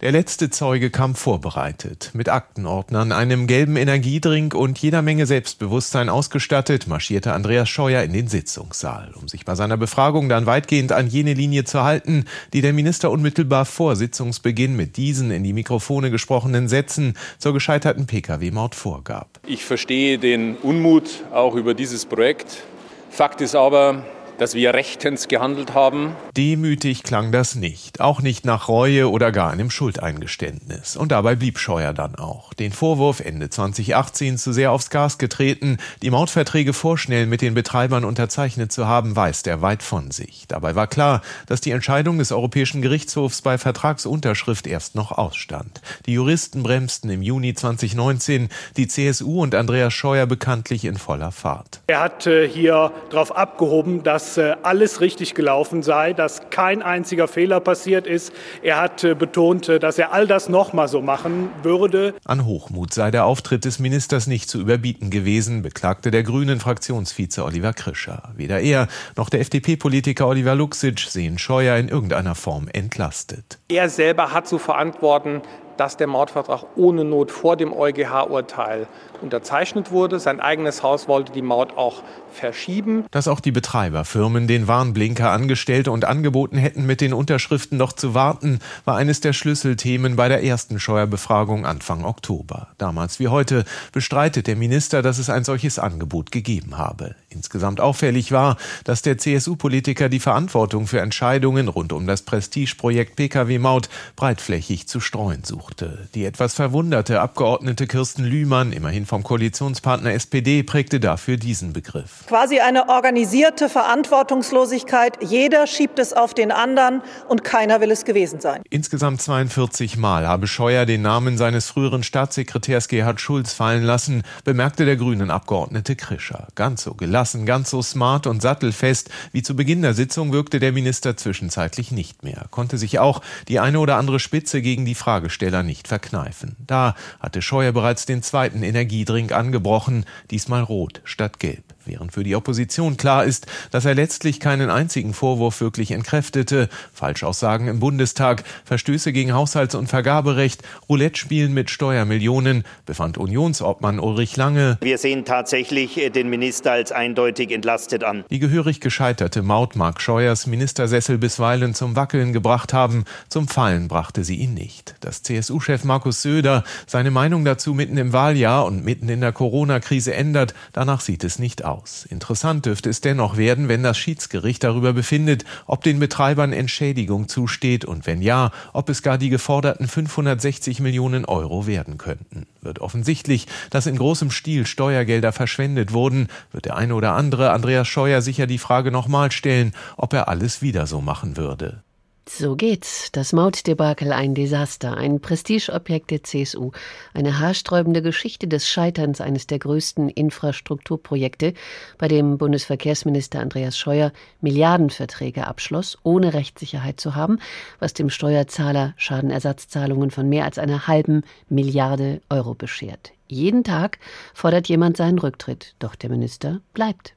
Der letzte Zeuge kam vorbereitet, mit Aktenordnern, einem gelben Energiedrink und jeder Menge Selbstbewusstsein ausgestattet, marschierte Andreas Scheuer in den Sitzungssaal, um sich bei seiner Befragung dann weitgehend an jene Linie zu halten, die der Minister unmittelbar vor Sitzungsbeginn mit diesen in die Mikrofone gesprochenen Sätzen zur gescheiterten Pkw-Maut vorgab. Ich verstehe den Unmut auch über dieses Projekt. Fakt ist aber, dass wir rechtens gehandelt haben. Demütig klang das nicht, auch nicht nach Reue oder gar einem Schuldeingeständnis. Und dabei blieb Scheuer dann auch. Den Vorwurf, Ende 2018 zu sehr aufs Gas getreten, die Mautverträge vorschnell mit den Betreibern unterzeichnet zu haben, weist er weit von sich. Dabei war klar, dass die Entscheidung des Europäischen Gerichtshofs bei Vertragsunterschrift erst noch ausstand. Die Juristen bremsten im Juni 2019, die CSU und Andreas Scheuer bekanntlich in voller Fahrt. Er hat äh, hier darauf abgehoben, dass äh, alles richtig gelaufen sei, dass kein einziger Fehler passiert ist. Er hat äh, betont, dass er all das nochmal so machen würde. An Hochmut sei der Auftritt des Ministers nicht zu überbieten gewesen, beklagte der grünen Fraktionsvize Oliver Krischer. Weder er noch der FDP-Politiker Oliver Luxic sehen Scheuer in irgendeiner Form entlastet. Er selber hat zu verantworten, dass der Mautvertrag ohne Not vor dem EuGH-Urteil unterzeichnet wurde. Sein eigenes Haus wollte die Maut auch verschieben. Dass auch die Betreiberfirmen den Warnblinker angestellt und angeboten hätten, mit den Unterschriften noch zu warten, war eines der Schlüsselthemen bei der ersten Steuerbefragung Anfang Oktober. Damals wie heute bestreitet der Minister, dass es ein solches Angebot gegeben habe. Insgesamt auffällig war, dass der CSU-Politiker die Verantwortung für Entscheidungen rund um das Prestigeprojekt Pkw-Maut breitflächig zu streuen suchte. Die etwas verwunderte Abgeordnete Kirsten Lühmann, immerhin vom Koalitionspartner SPD prägte dafür diesen Begriff. Quasi eine organisierte Verantwortungslosigkeit. Jeder schiebt es auf den anderen und keiner will es gewesen sein. Insgesamt 42 Mal habe Scheuer den Namen seines früheren Staatssekretärs Gerhard Schulz fallen lassen, bemerkte der grünen Abgeordnete Krischer. Ganz so gelassen, ganz so smart und sattelfest wie zu Beginn der Sitzung wirkte der Minister zwischenzeitlich nicht mehr, konnte sich auch die eine oder andere Spitze gegen die Fragesteller nicht verkneifen. Da hatte Scheuer bereits den zweiten Energie Energiedrink angebrochen, diesmal rot statt gelb während für die Opposition klar ist, dass er letztlich keinen einzigen Vorwurf wirklich entkräftete, Falschaussagen im Bundestag, Verstöße gegen Haushalts- und Vergaberecht, Roulette-Spielen mit Steuermillionen, befand Unionsobmann Ulrich Lange. Wir sehen tatsächlich äh, den Minister als eindeutig entlastet an. Die gehörig gescheiterte Maut mag Scheuers Ministersessel bisweilen zum Wackeln gebracht haben, zum Fallen brachte sie ihn nicht. Dass CSU-Chef Markus Söder seine Meinung dazu mitten im Wahljahr und mitten in der Corona-Krise ändert, danach sieht es nicht aus aus. Interessant dürfte es dennoch werden, wenn das Schiedsgericht darüber befindet, ob den Betreibern Entschädigung zusteht und wenn ja, ob es gar die geforderten 560 Millionen Euro werden könnten. Wird offensichtlich, dass in großem Stil Steuergelder verschwendet wurden, wird der eine oder andere Andreas Scheuer sicher die Frage nochmal stellen, ob er alles wieder so machen würde. So geht's. Das Mautdebakel ein Desaster, ein Prestigeobjekt der CSU, eine haarsträubende Geschichte des Scheiterns eines der größten Infrastrukturprojekte, bei dem Bundesverkehrsminister Andreas Scheuer Milliardenverträge abschloss, ohne Rechtssicherheit zu haben, was dem Steuerzahler Schadenersatzzahlungen von mehr als einer halben Milliarde Euro beschert. Jeden Tag fordert jemand seinen Rücktritt, doch der Minister bleibt.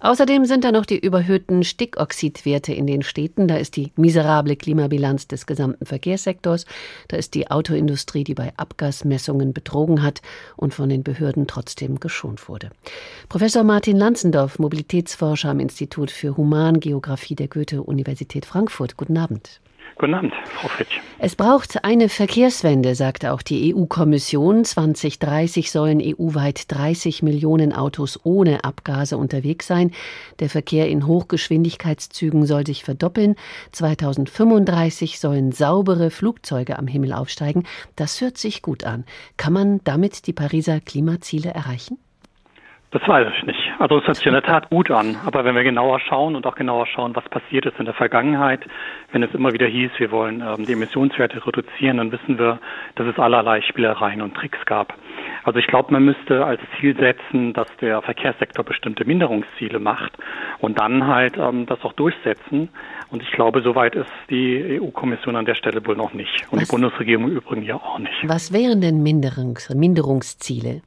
Außerdem sind da noch die überhöhten Stickoxidwerte in den Städten, da ist die miserable Klimabilanz des gesamten Verkehrssektors, da ist die Autoindustrie, die bei Abgasmessungen betrogen hat und von den Behörden trotzdem geschont wurde. Professor Martin Lanzendorf, Mobilitätsforscher am Institut für Humangeographie der Goethe-Universität Frankfurt. Guten Abend. Guten Abend, Frau Fritsch. Es braucht eine Verkehrswende, sagte auch die EU-Kommission. 2030 sollen EU-weit 30 Millionen Autos ohne Abgase unterwegs sein. Der Verkehr in Hochgeschwindigkeitszügen soll sich verdoppeln. 2035 sollen saubere Flugzeuge am Himmel aufsteigen. Das hört sich gut an. Kann man damit die Pariser Klimaziele erreichen? Das weiß ich nicht. Also es hört sich in der Tat gut an. Aber wenn wir genauer schauen und auch genauer schauen, was passiert ist in der Vergangenheit, wenn es immer wieder hieß, wir wollen ähm, die Emissionswerte reduzieren, dann wissen wir, dass es allerlei Spielereien und Tricks gab. Also ich glaube, man müsste als Ziel setzen, dass der Verkehrssektor bestimmte Minderungsziele macht und dann halt ähm, das auch durchsetzen. Und ich glaube, soweit ist die EU-Kommission an der Stelle wohl noch nicht. Und was, die Bundesregierung im Übrigen ja auch nicht. Was wären denn Minderungs Minderungsziele?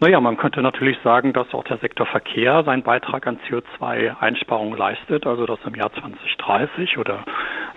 Naja, man könnte natürlich sagen, dass auch der Sektor Verkehr seinen Beitrag an CO2-Einsparungen leistet, also dass im Jahr 2030 oder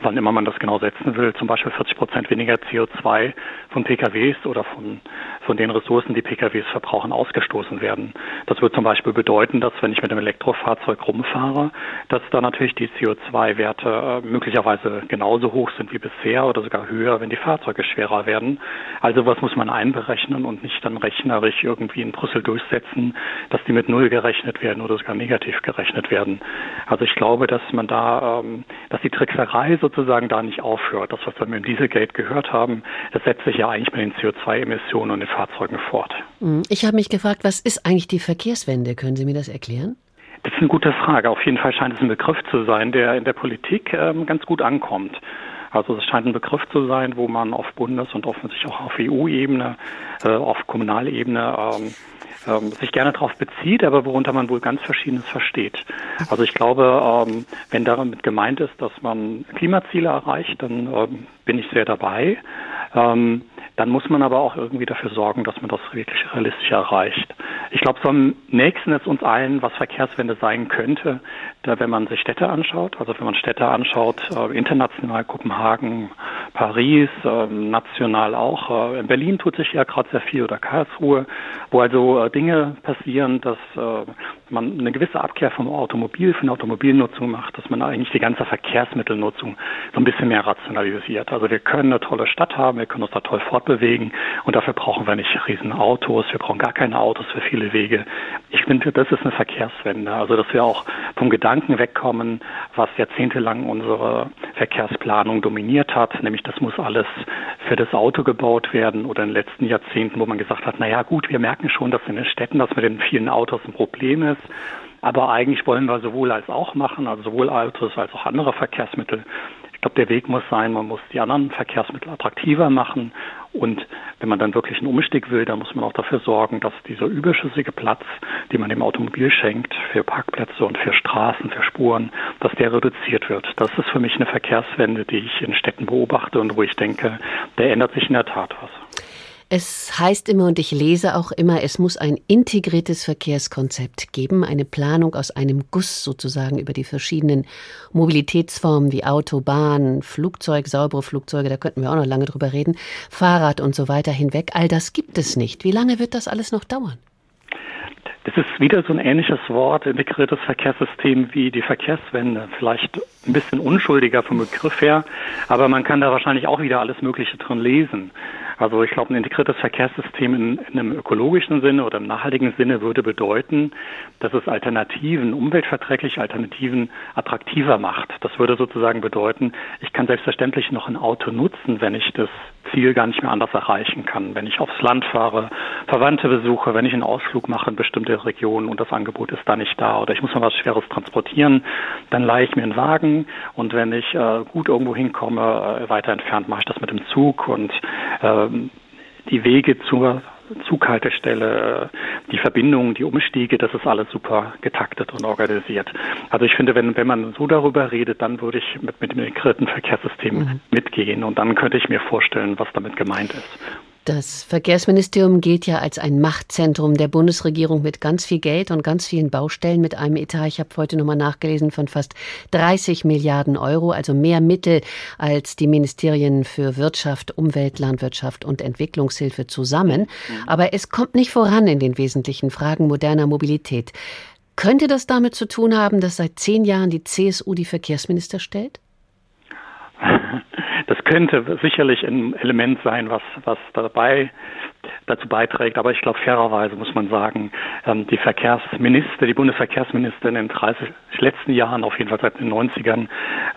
wann immer man das genau setzen will, zum Beispiel 40 Prozent weniger CO2 von PKWs oder von, von den Ressourcen, die PKWs verbrauchen, ausgestoßen werden. Das wird zum Beispiel bedeuten, dass wenn ich mit einem Elektrofahrzeug rumfahre, dass da natürlich die CO2-Werte äh, möglicherweise genauso hoch sind wie bisher oder sogar höher, wenn die Fahrzeuge schwerer werden. Also was muss man einberechnen und nicht dann rechnerisch irgendwie in Brüssel durchsetzen, dass die mit Null gerechnet werden oder sogar negativ gerechnet werden. Also ich glaube, dass man da, ähm, dass die Trickserei sozusagen da nicht aufhört. Das, was wir mit dem Dieselgate gehört haben, das setzt sich ja eigentlich mit den CO2-Emissionen und den Fahrzeugen fort. Hm, ich habe mich gefragt, was ist eigentlich die Verkehrswende? Können Sie mir das erklären? Das ist eine gute Frage. Auf jeden Fall scheint es ein Begriff zu sein, der in der Politik ähm, ganz gut ankommt. Also es scheint ein Begriff zu sein, wo man auf Bundes- und offensichtlich auch auf EU-Ebene, äh, auf Kommunalebene ähm, ähm, sich gerne darauf bezieht, aber worunter man wohl ganz Verschiedenes versteht. Also ich glaube, ähm, wenn damit gemeint ist, dass man Klimaziele erreicht, dann ähm, bin ich sehr dabei. Ähm, dann muss man aber auch irgendwie dafür sorgen, dass man das wirklich realistisch erreicht. Ich glaube, so am nächsten ist uns allen, was Verkehrswende sein könnte, da wenn man sich Städte anschaut, also wenn man Städte anschaut, äh, international Kopenhagen, Paris, äh, national auch. Äh, in Berlin tut sich ja gerade sehr viel oder Karlsruhe, wo also äh, Dinge passieren, dass äh, man eine gewisse Abkehr vom Automobil, von der Automobilnutzung macht, dass man eigentlich die ganze Verkehrsmittelnutzung so ein bisschen mehr rationalisiert. Also wir können eine tolle Stadt haben, wir können uns da toll fortbewegen und dafür brauchen wir nicht riesen Autos, wir brauchen gar keine Autos für viele Wege. Ich finde, das ist eine Verkehrswende. Also dass wir auch vom Gedanken wegkommen, was jahrzehntelang unsere Verkehrsplanung dominiert hat, nämlich das muss alles für das Auto gebaut werden oder in den letzten Jahrzehnten, wo man gesagt hat, naja gut, wir merken schon, dass in den Städten das mit den vielen Autos ein Problem ist. Aber eigentlich wollen wir sowohl als auch machen, also sowohl Autos als auch andere Verkehrsmittel. Ich glaube, der Weg muss sein, man muss die anderen Verkehrsmittel attraktiver machen. Und wenn man dann wirklich einen Umstieg will, dann muss man auch dafür sorgen, dass dieser überschüssige Platz, den man dem Automobil schenkt, für Parkplätze und für Straßen, für Spuren, dass der reduziert wird. Das ist für mich eine Verkehrswende, die ich in Städten beobachte und wo ich denke, da ändert sich in der Tat was. Es heißt immer und ich lese auch immer, es muss ein integriertes Verkehrskonzept geben, eine Planung aus einem Guss sozusagen über die verschiedenen Mobilitätsformen wie Auto, Bahn, Flugzeug, saubere Flugzeuge, da könnten wir auch noch lange drüber reden, Fahrrad und so weiter hinweg. All das gibt es nicht. Wie lange wird das alles noch dauern? Das ist wieder so ein ähnliches Wort, integriertes Verkehrssystem wie die Verkehrswende. Vielleicht ein bisschen unschuldiger vom Begriff her, aber man kann da wahrscheinlich auch wieder alles Mögliche drin lesen. Also ich glaube, ein integriertes Verkehrssystem in, in, einem ökologischen Sinne oder im nachhaltigen Sinne würde bedeuten, dass es Alternativen, umweltverträgliche Alternativen attraktiver macht. Das würde sozusagen bedeuten, ich kann selbstverständlich noch ein Auto nutzen, wenn ich das Ziel gar nicht mehr anders erreichen kann. Wenn ich aufs Land fahre, Verwandte besuche, wenn ich einen Ausflug mache in bestimmte Regionen und das Angebot ist da nicht da oder ich muss mal was Schweres transportieren, dann leihe ich mir einen Wagen und wenn ich äh, gut irgendwo hinkomme, äh, weiter entfernt mache ich das mit dem Zug und äh, die Wege zur Zughaltestelle, die Verbindungen, die Umstiege, das ist alles super getaktet und organisiert. Also ich finde, wenn, wenn man so darüber redet, dann würde ich mit, mit dem integrierten Verkehrssystem mhm. mitgehen und dann könnte ich mir vorstellen, was damit gemeint ist. Das Verkehrsministerium gilt ja als ein Machtzentrum der Bundesregierung mit ganz viel Geld und ganz vielen Baustellen mit einem Etat, ich habe heute nochmal nachgelesen, von fast 30 Milliarden Euro, also mehr Mittel als die Ministerien für Wirtschaft, Umwelt, Landwirtschaft und Entwicklungshilfe zusammen. Aber es kommt nicht voran in den wesentlichen Fragen moderner Mobilität. Könnte das damit zu tun haben, dass seit zehn Jahren die CSU die Verkehrsminister stellt? [LAUGHS] Das könnte sicherlich ein Element sein, was, was dabei dazu beiträgt. Aber ich glaube, fairerweise muss man sagen, ähm, die Verkehrsminister, die Bundesverkehrsminister in den 30 letzten Jahren, auf jeden Fall seit den 90ern,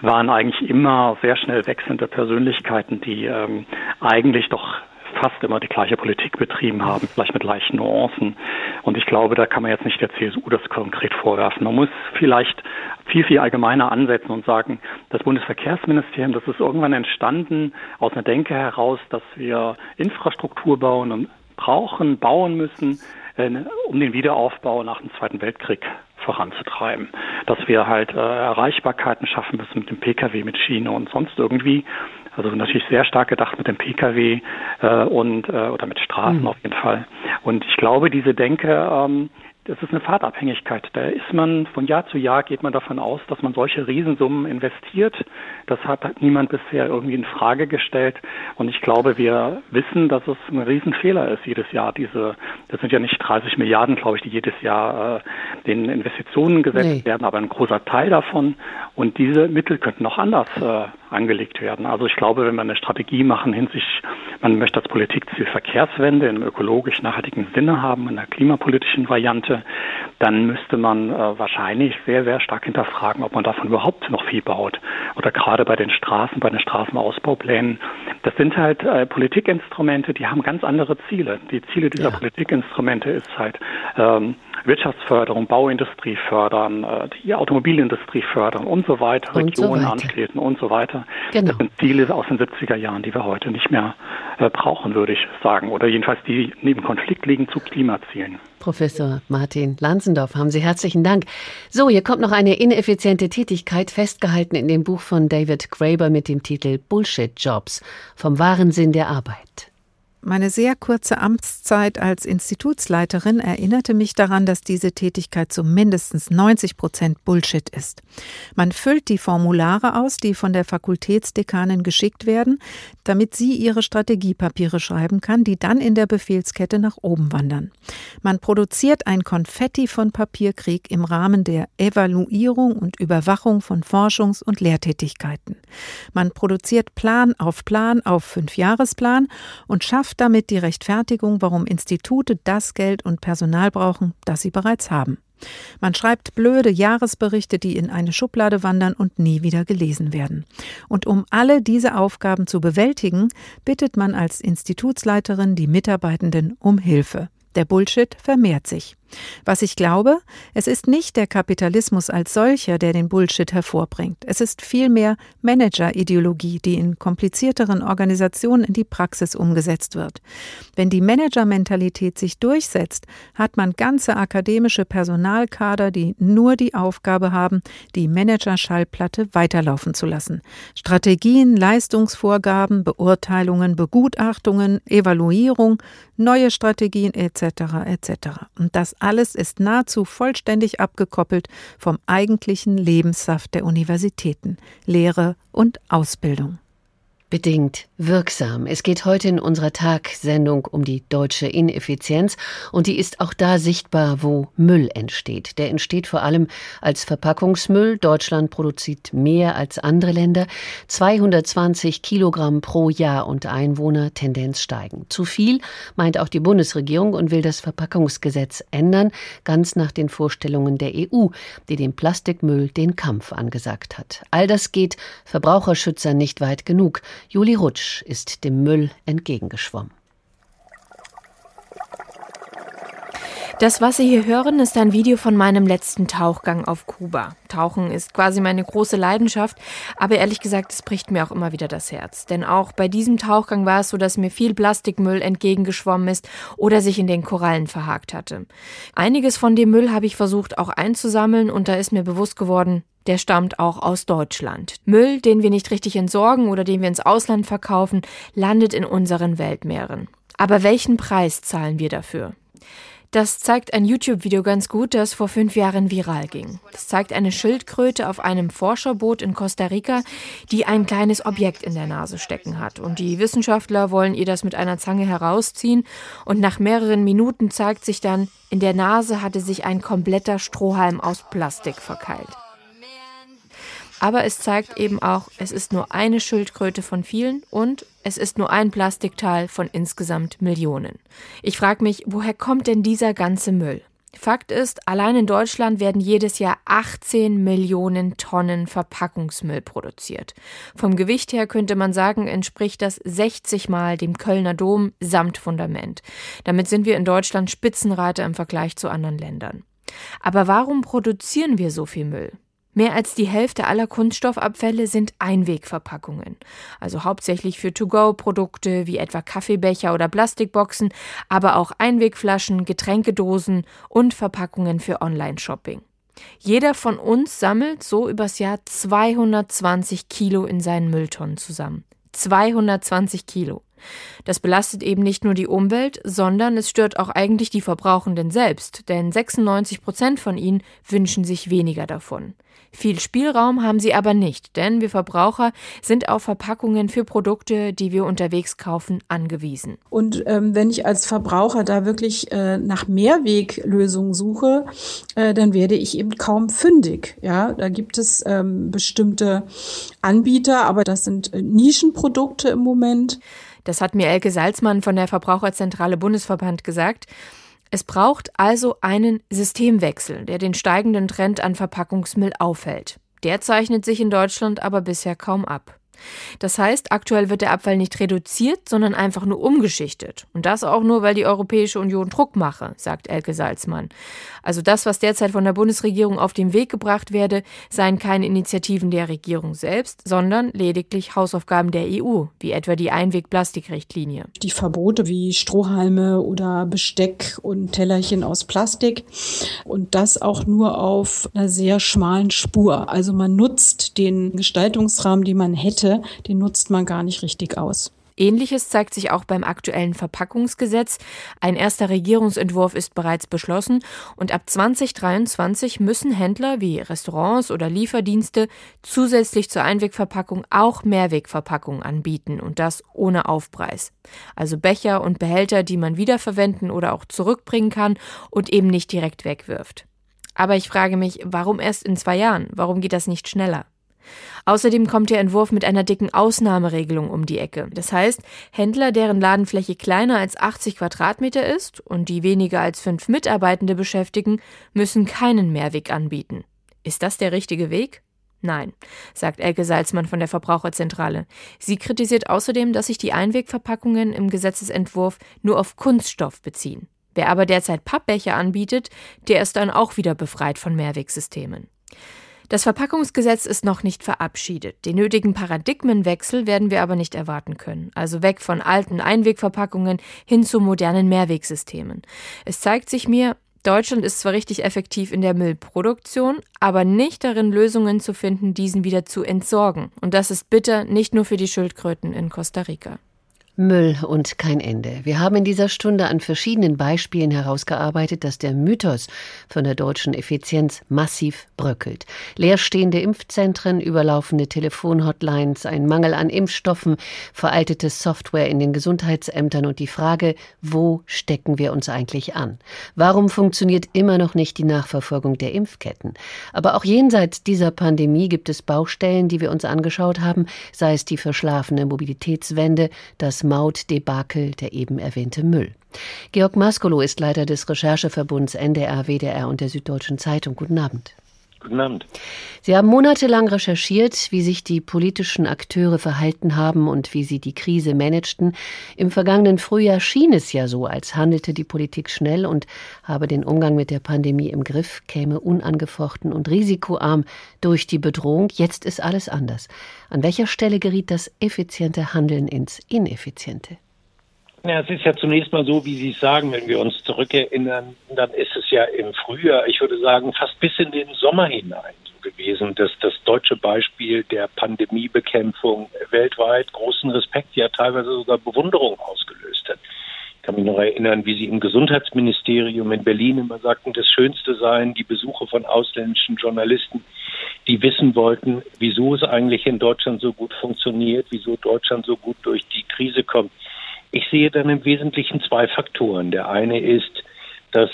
waren eigentlich immer sehr schnell wechselnde Persönlichkeiten, die ähm, eigentlich doch fast immer die gleiche Politik betrieben haben, vielleicht mit leichten Nuancen. Und ich glaube, da kann man jetzt nicht der CSU das konkret vorwerfen. Man muss vielleicht viel, viel allgemeiner ansetzen und sagen, das Bundesverkehrsministerium, das ist irgendwann entstanden aus einer Denke heraus, dass wir Infrastruktur bauen und brauchen, bauen müssen, äh, um den Wiederaufbau nach dem Zweiten Weltkrieg voranzutreiben. Dass wir halt äh, Erreichbarkeiten schaffen müssen mit dem Pkw, mit Schiene und sonst irgendwie. Also natürlich sehr stark gedacht mit dem Pkw äh, und äh, oder mit Straßen mhm. auf jeden Fall. Und ich glaube, diese Denke, ähm, das ist eine Fahrtabhängigkeit. Da ist man von Jahr zu Jahr geht man davon aus, dass man solche Riesensummen investiert. Das hat niemand bisher irgendwie in Frage gestellt. Und ich glaube, wir wissen, dass es ein Riesenfehler ist jedes Jahr. Diese, das sind ja nicht 30 Milliarden, glaube ich, die jedes Jahr äh, den Investitionen gesetzt nee. werden, aber ein großer Teil davon. Und diese Mittel könnten auch anders äh, angelegt werden. Also ich glaube, wenn wir eine Strategie machen hinsichtlich, man möchte als Politikziel Verkehrswende im ökologisch nachhaltigen Sinne haben, in der klimapolitischen Variante, dann müsste man äh, wahrscheinlich sehr, sehr stark hinterfragen, ob man davon überhaupt noch viel baut. Oder gerade bei den Straßen, bei den Straßenausbauplänen. Das sind halt äh, Politikinstrumente, die haben ganz andere Ziele. Die Ziele dieser ja. Politikinstrumente ist halt ähm, Wirtschaftsförderung, Bauindustrie fördern, äh, die Automobilindustrie fördern und so weiter, und Regionen so antreten und so weiter. Genau. Das sind Ziele aus den 70er Jahren, die wir heute nicht mehr äh, brauchen, würde ich sagen. Oder jedenfalls die neben Konflikt liegen zu Klimazielen. Professor Martin Lansendorf, haben Sie herzlichen Dank. So, hier kommt noch eine ineffiziente Tätigkeit, festgehalten in dem Buch von David Graeber mit dem Titel Bullshit Jobs vom wahren Sinn der Arbeit. Meine sehr kurze Amtszeit als Institutsleiterin erinnerte mich daran, dass diese Tätigkeit zu mindestens 90 Prozent Bullshit ist. Man füllt die Formulare aus, die von der Fakultätsdekanin geschickt werden, damit sie ihre Strategiepapiere schreiben kann, die dann in der Befehlskette nach oben wandern. Man produziert ein Konfetti von Papierkrieg im Rahmen der Evaluierung und Überwachung von Forschungs- und Lehrtätigkeiten. Man produziert Plan auf Plan auf Fünfjahresplan und schafft schafft damit die Rechtfertigung, warum Institute das Geld und Personal brauchen, das sie bereits haben. Man schreibt blöde Jahresberichte, die in eine Schublade wandern und nie wieder gelesen werden. Und um alle diese Aufgaben zu bewältigen, bittet man als Institutsleiterin die Mitarbeitenden um Hilfe. Der Bullshit vermehrt sich. Was ich glaube, es ist nicht der Kapitalismus als solcher, der den Bullshit hervorbringt. Es ist vielmehr Managerideologie, die in komplizierteren Organisationen in die Praxis umgesetzt wird. Wenn die Managermentalität sich durchsetzt, hat man ganze akademische Personalkader, die nur die Aufgabe haben, die Managerschallplatte weiterlaufen zu lassen. Strategien, Leistungsvorgaben, Beurteilungen, Begutachtungen, Evaluierung, neue Strategien etc. etc. Und das alles ist nahezu vollständig abgekoppelt vom eigentlichen Lebenssaft der Universitäten, Lehre und Ausbildung. Bedingt wirksam. Es geht heute in unserer Tagsendung um die deutsche Ineffizienz und die ist auch da sichtbar, wo Müll entsteht. Der entsteht vor allem als Verpackungsmüll. Deutschland produziert mehr als andere Länder. 220 Kilogramm pro Jahr und Einwohner, Tendenz steigen. Zu viel meint auch die Bundesregierung und will das Verpackungsgesetz ändern, ganz nach den Vorstellungen der EU, die dem Plastikmüll den Kampf angesagt hat. All das geht Verbraucherschützern nicht weit genug. Juli Rutsch ist dem Müll entgegengeschwommen. Das, was Sie hier hören, ist ein Video von meinem letzten Tauchgang auf Kuba. Tauchen ist quasi meine große Leidenschaft, aber ehrlich gesagt, es bricht mir auch immer wieder das Herz. Denn auch bei diesem Tauchgang war es so, dass mir viel Plastikmüll entgegengeschwommen ist oder sich in den Korallen verhakt hatte. Einiges von dem Müll habe ich versucht auch einzusammeln und da ist mir bewusst geworden, der stammt auch aus Deutschland. Müll, den wir nicht richtig entsorgen oder den wir ins Ausland verkaufen, landet in unseren Weltmeeren. Aber welchen Preis zahlen wir dafür? Das zeigt ein YouTube-Video ganz gut, das vor fünf Jahren viral ging. Das zeigt eine Schildkröte auf einem Forscherboot in Costa Rica, die ein kleines Objekt in der Nase stecken hat. Und die Wissenschaftler wollen ihr das mit einer Zange herausziehen. Und nach mehreren Minuten zeigt sich dann, in der Nase hatte sich ein kompletter Strohhalm aus Plastik verkeilt. Aber es zeigt eben auch, es ist nur eine Schildkröte von vielen und es ist nur ein Plastikteil von insgesamt Millionen. Ich frage mich, woher kommt denn dieser ganze Müll? Fakt ist, allein in Deutschland werden jedes Jahr 18 Millionen Tonnen Verpackungsmüll produziert. Vom Gewicht her könnte man sagen, entspricht das 60 Mal dem Kölner Dom samt Fundament. Damit sind wir in Deutschland Spitzenreiter im Vergleich zu anderen Ländern. Aber warum produzieren wir so viel Müll? Mehr als die Hälfte aller Kunststoffabfälle sind Einwegverpackungen, also hauptsächlich für To-Go-Produkte wie etwa Kaffeebecher oder Plastikboxen, aber auch Einwegflaschen, Getränkedosen und Verpackungen für Online-Shopping. Jeder von uns sammelt so übers Jahr 220 Kilo in seinen Mülltonnen zusammen. 220 Kilo. Das belastet eben nicht nur die Umwelt, sondern es stört auch eigentlich die Verbrauchenden selbst, denn 96 Prozent von ihnen wünschen sich weniger davon. Viel Spielraum haben sie aber nicht, denn wir Verbraucher sind auf Verpackungen für Produkte, die wir unterwegs kaufen, angewiesen. Und ähm, wenn ich als Verbraucher da wirklich äh, nach Mehrweglösungen suche, äh, dann werde ich eben kaum fündig. Ja, da gibt es ähm, bestimmte Anbieter, aber das sind äh, Nischenprodukte im Moment. Das hat mir Elke Salzmann von der Verbraucherzentrale Bundesverband gesagt. Es braucht also einen Systemwechsel, der den steigenden Trend an Verpackungsmüll aufhält. Der zeichnet sich in Deutschland aber bisher kaum ab. Das heißt, aktuell wird der Abfall nicht reduziert, sondern einfach nur umgeschichtet. Und das auch nur, weil die Europäische Union Druck mache, sagt Elke Salzmann. Also das, was derzeit von der Bundesregierung auf den Weg gebracht werde, seien keine Initiativen der Regierung selbst, sondern lediglich Hausaufgaben der EU, wie etwa die Einwegplastikrichtlinie. Die Verbote wie Strohhalme oder Besteck und Tellerchen aus Plastik und das auch nur auf einer sehr schmalen Spur. Also man nutzt den Gestaltungsrahmen, den man hätte, den nutzt man gar nicht richtig aus. Ähnliches zeigt sich auch beim aktuellen Verpackungsgesetz. Ein erster Regierungsentwurf ist bereits beschlossen und ab 2023 müssen Händler wie Restaurants oder Lieferdienste zusätzlich zur Einwegverpackung auch Mehrwegverpackungen anbieten und das ohne Aufpreis. Also Becher und Behälter, die man wiederverwenden oder auch zurückbringen kann und eben nicht direkt wegwirft. Aber ich frage mich, warum erst in zwei Jahren? Warum geht das nicht schneller? Außerdem kommt der Entwurf mit einer dicken Ausnahmeregelung um die Ecke. Das heißt, Händler, deren Ladenfläche kleiner als 80 Quadratmeter ist und die weniger als fünf Mitarbeitende beschäftigen, müssen keinen Mehrweg anbieten. Ist das der richtige Weg? Nein, sagt Elke Salzmann von der Verbraucherzentrale. Sie kritisiert außerdem, dass sich die Einwegverpackungen im Gesetzesentwurf nur auf Kunststoff beziehen. Wer aber derzeit Pappbecher anbietet, der ist dann auch wieder befreit von Mehrwegsystemen. Das Verpackungsgesetz ist noch nicht verabschiedet. Den nötigen Paradigmenwechsel werden wir aber nicht erwarten können. Also weg von alten Einwegverpackungen hin zu modernen Mehrwegsystemen. Es zeigt sich mir, Deutschland ist zwar richtig effektiv in der Müllproduktion, aber nicht darin, Lösungen zu finden, diesen wieder zu entsorgen. Und das ist bitter nicht nur für die Schildkröten in Costa Rica. Müll und kein Ende. Wir haben in dieser Stunde an verschiedenen Beispielen herausgearbeitet, dass der Mythos von der deutschen Effizienz massiv bröckelt. Leerstehende Impfzentren, überlaufende Telefonhotlines, ein Mangel an Impfstoffen, veraltete Software in den Gesundheitsämtern und die Frage, wo stecken wir uns eigentlich an? Warum funktioniert immer noch nicht die Nachverfolgung der Impfketten? Aber auch jenseits dieser Pandemie gibt es Baustellen, die wir uns angeschaut haben, sei es die verschlafene Mobilitätswende, das Mautdebakel, der eben erwähnte Müll. Georg Maskolo ist Leiter des Rechercheverbunds NDR, WDR und der Süddeutschen Zeitung. Guten Abend. Guten Abend. Sie haben monatelang recherchiert, wie sich die politischen Akteure verhalten haben und wie sie die Krise managten. Im vergangenen Frühjahr schien es ja so, als handelte die Politik schnell und habe den Umgang mit der Pandemie im Griff, käme unangefochten und risikoarm durch die Bedrohung. Jetzt ist alles anders. An welcher Stelle geriet das effiziente Handeln ins Ineffiziente? Ja, es ist ja zunächst mal so, wie Sie es sagen, wenn wir uns zurückerinnern, dann ist es ja im Frühjahr, ich würde sagen, fast bis in den Sommer hinein so gewesen, dass das deutsche Beispiel der Pandemiebekämpfung weltweit großen Respekt, ja teilweise sogar Bewunderung ausgelöst hat. Ich kann mich noch erinnern, wie Sie im Gesundheitsministerium in Berlin immer sagten, das Schönste seien die Besuche von ausländischen Journalisten, die wissen wollten, wieso es eigentlich in Deutschland so gut funktioniert, wieso Deutschland so gut durch die Krise kommt. Ich sehe dann im Wesentlichen zwei Faktoren. Der eine ist, dass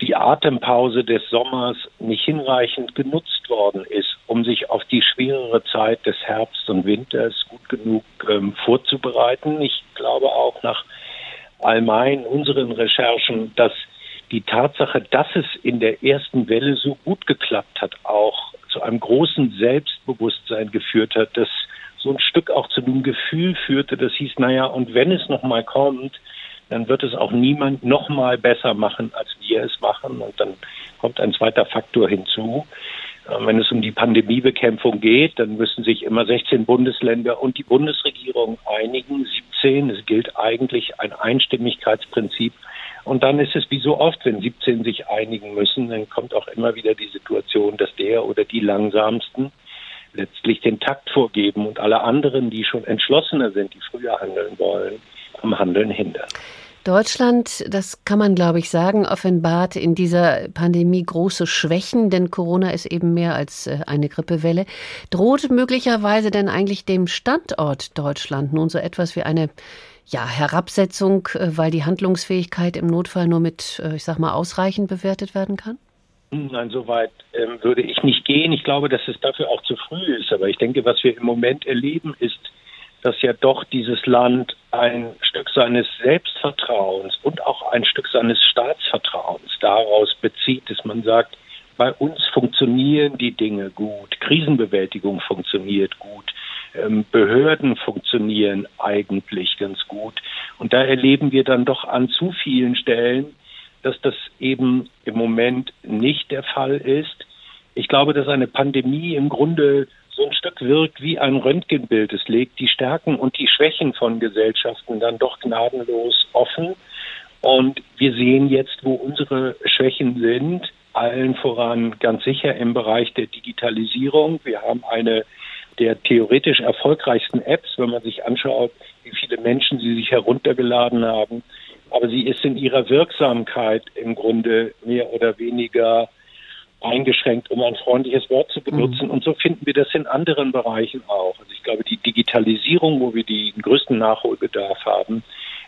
die Atempause des Sommers nicht hinreichend genutzt worden ist, um sich auf die schwerere Zeit des Herbst und Winters gut genug ähm, vorzubereiten. Ich glaube auch nach all meinen, unseren Recherchen, dass die Tatsache, dass es in der ersten Welle so gut geklappt hat, auch zu einem großen Selbstbewusstsein geführt hat, dass so ein Stück auch zu dem Gefühl führte, das hieß, naja, und wenn es nochmal kommt, dann wird es auch niemand nochmal besser machen, als wir es machen. Und dann kommt ein zweiter Faktor hinzu. Ähm, wenn es um die Pandemiebekämpfung geht, dann müssen sich immer 16 Bundesländer und die Bundesregierung einigen. 17, es gilt eigentlich ein Einstimmigkeitsprinzip. Und dann ist es wie so oft, wenn 17 sich einigen müssen, dann kommt auch immer wieder die Situation, dass der oder die langsamsten letztlich den Takt vorgeben und alle anderen, die schon entschlossener sind, die früher handeln wollen, am Handeln hindern. Deutschland, das kann man, glaube ich, sagen, offenbart in dieser Pandemie große Schwächen, denn Corona ist eben mehr als äh, eine Grippewelle. Droht möglicherweise denn eigentlich dem Standort Deutschland nun so etwas wie eine ja, Herabsetzung, äh, weil die Handlungsfähigkeit im Notfall nur mit, äh, ich sag mal, ausreichend bewertet werden kann? Nein, so weit ähm, würde ich nicht gehen. Ich glaube, dass es dafür auch zu früh ist. Aber ich denke, was wir im Moment erleben, ist, dass ja doch dieses Land ein Stück seines Selbstvertrauens und auch ein Stück seines Staatsvertrauens daraus bezieht, dass man sagt, bei uns funktionieren die Dinge gut, Krisenbewältigung funktioniert gut, Behörden funktionieren eigentlich ganz gut. Und da erleben wir dann doch an zu vielen Stellen, dass das eben im Moment nicht der Fall ist. Ich glaube, dass eine Pandemie im Grunde so ein Stück wirkt wie ein Röntgenbild. Es legt die Stärken und die Schwächen von Gesellschaften dann doch gnadenlos offen. Und wir sehen jetzt, wo unsere Schwächen sind, allen voran ganz sicher im Bereich der Digitalisierung. Wir haben eine der theoretisch erfolgreichsten Apps, wenn man sich anschaut, wie viele Menschen sie sich heruntergeladen haben. Aber sie ist in ihrer Wirksamkeit im Grunde mehr oder weniger eingeschränkt, um ein freundliches Wort zu benutzen. Mhm. Und so finden wir das in anderen Bereichen auch. Also ich glaube, die Digitalisierung, wo wir den größten Nachholbedarf haben,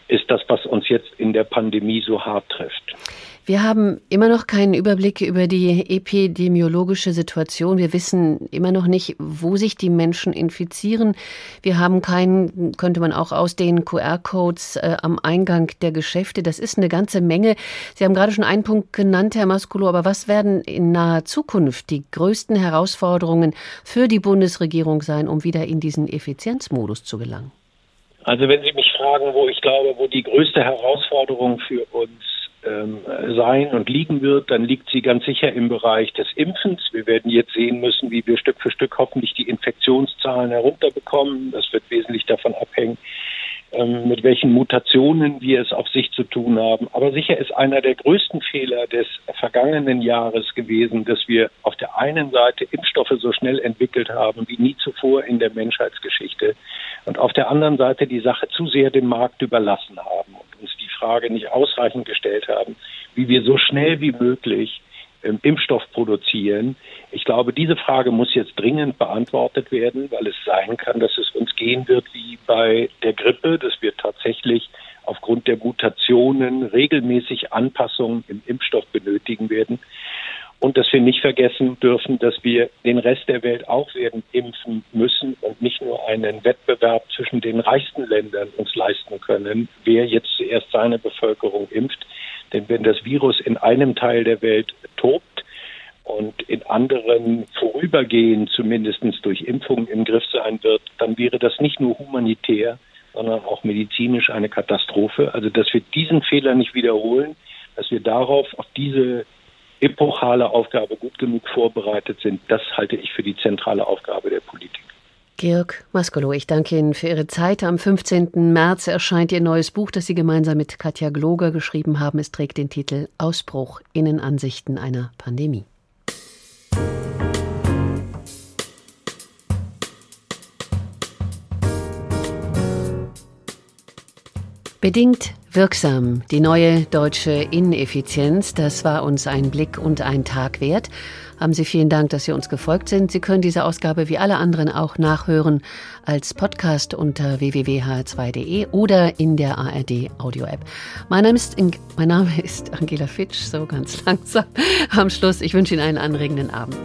ist das, was uns jetzt in der Pandemie so hart trifft. Wir haben immer noch keinen Überblick über die epidemiologische Situation. Wir wissen immer noch nicht, wo sich die Menschen infizieren. Wir haben keinen, könnte man auch ausdehnen, QR-Codes äh, am Eingang der Geschäfte. Das ist eine ganze Menge. Sie haben gerade schon einen Punkt genannt, Herr Maskulo, aber was werden in naher Zukunft die größten Herausforderungen für die Bundesregierung sein, um wieder in diesen Effizienzmodus zu gelangen? Also wenn Sie mich fragen, wo ich glaube, wo die größte Herausforderung für uns ähm, sein und liegen wird, dann liegt sie ganz sicher im Bereich des Impfens. Wir werden jetzt sehen müssen, wie wir Stück für Stück hoffentlich die Infektionszahlen herunterbekommen. Das wird wesentlich davon abhängen, mit welchen Mutationen wir es auf sich zu tun haben. Aber sicher ist einer der größten Fehler des vergangenen Jahres gewesen, dass wir auf der einen Seite Impfstoffe so schnell entwickelt haben wie nie zuvor in der Menschheitsgeschichte und auf der anderen Seite die Sache zu sehr dem Markt überlassen haben und uns die Frage nicht ausreichend gestellt haben, wie wir so schnell wie möglich ähm, Impfstoff produzieren. Ich glaube, diese Frage muss jetzt dringend beantwortet werden, weil es sein kann, dass es uns gehen wird wie bei der Grippe, dass wir tatsächlich aufgrund der Mutationen regelmäßig Anpassungen im Impfstoff benötigen werden. Und dass wir nicht vergessen dürfen, dass wir den Rest der Welt auch werden impfen müssen und nicht nur einen Wettbewerb zwischen den reichsten Ländern uns leisten können, wer jetzt zuerst seine Bevölkerung impft. Denn wenn das Virus in einem Teil der Welt tobt und in anderen vorübergehend zumindest durch Impfungen im Griff sein wird, dann wäre das nicht nur humanitär, sondern auch medizinisch eine Katastrophe. Also dass wir diesen Fehler nicht wiederholen, dass wir darauf, auf diese epochale Aufgabe gut genug vorbereitet sind, das halte ich für die zentrale Aufgabe der Politik. Georg Maskolo, ich danke Ihnen für Ihre Zeit. Am 15. März erscheint Ihr neues Buch, das Sie gemeinsam mit Katja Gloger geschrieben haben. Es trägt den Titel Ausbruch Innenansichten einer Pandemie. Bedingt wirksam. Die neue deutsche Ineffizienz, das war uns ein Blick und ein Tag wert. Haben Sie vielen Dank, dass Sie uns gefolgt sind. Sie können diese Ausgabe wie alle anderen auch nachhören als Podcast unter www.hr2.de oder in der ARD Audio App. Mein Name ist, mein Name [LAUGHS] ist Angela Fitsch, so ganz [LAUGHS] langsam am Schluss. Ich wünsche Ihnen einen anregenden Abend.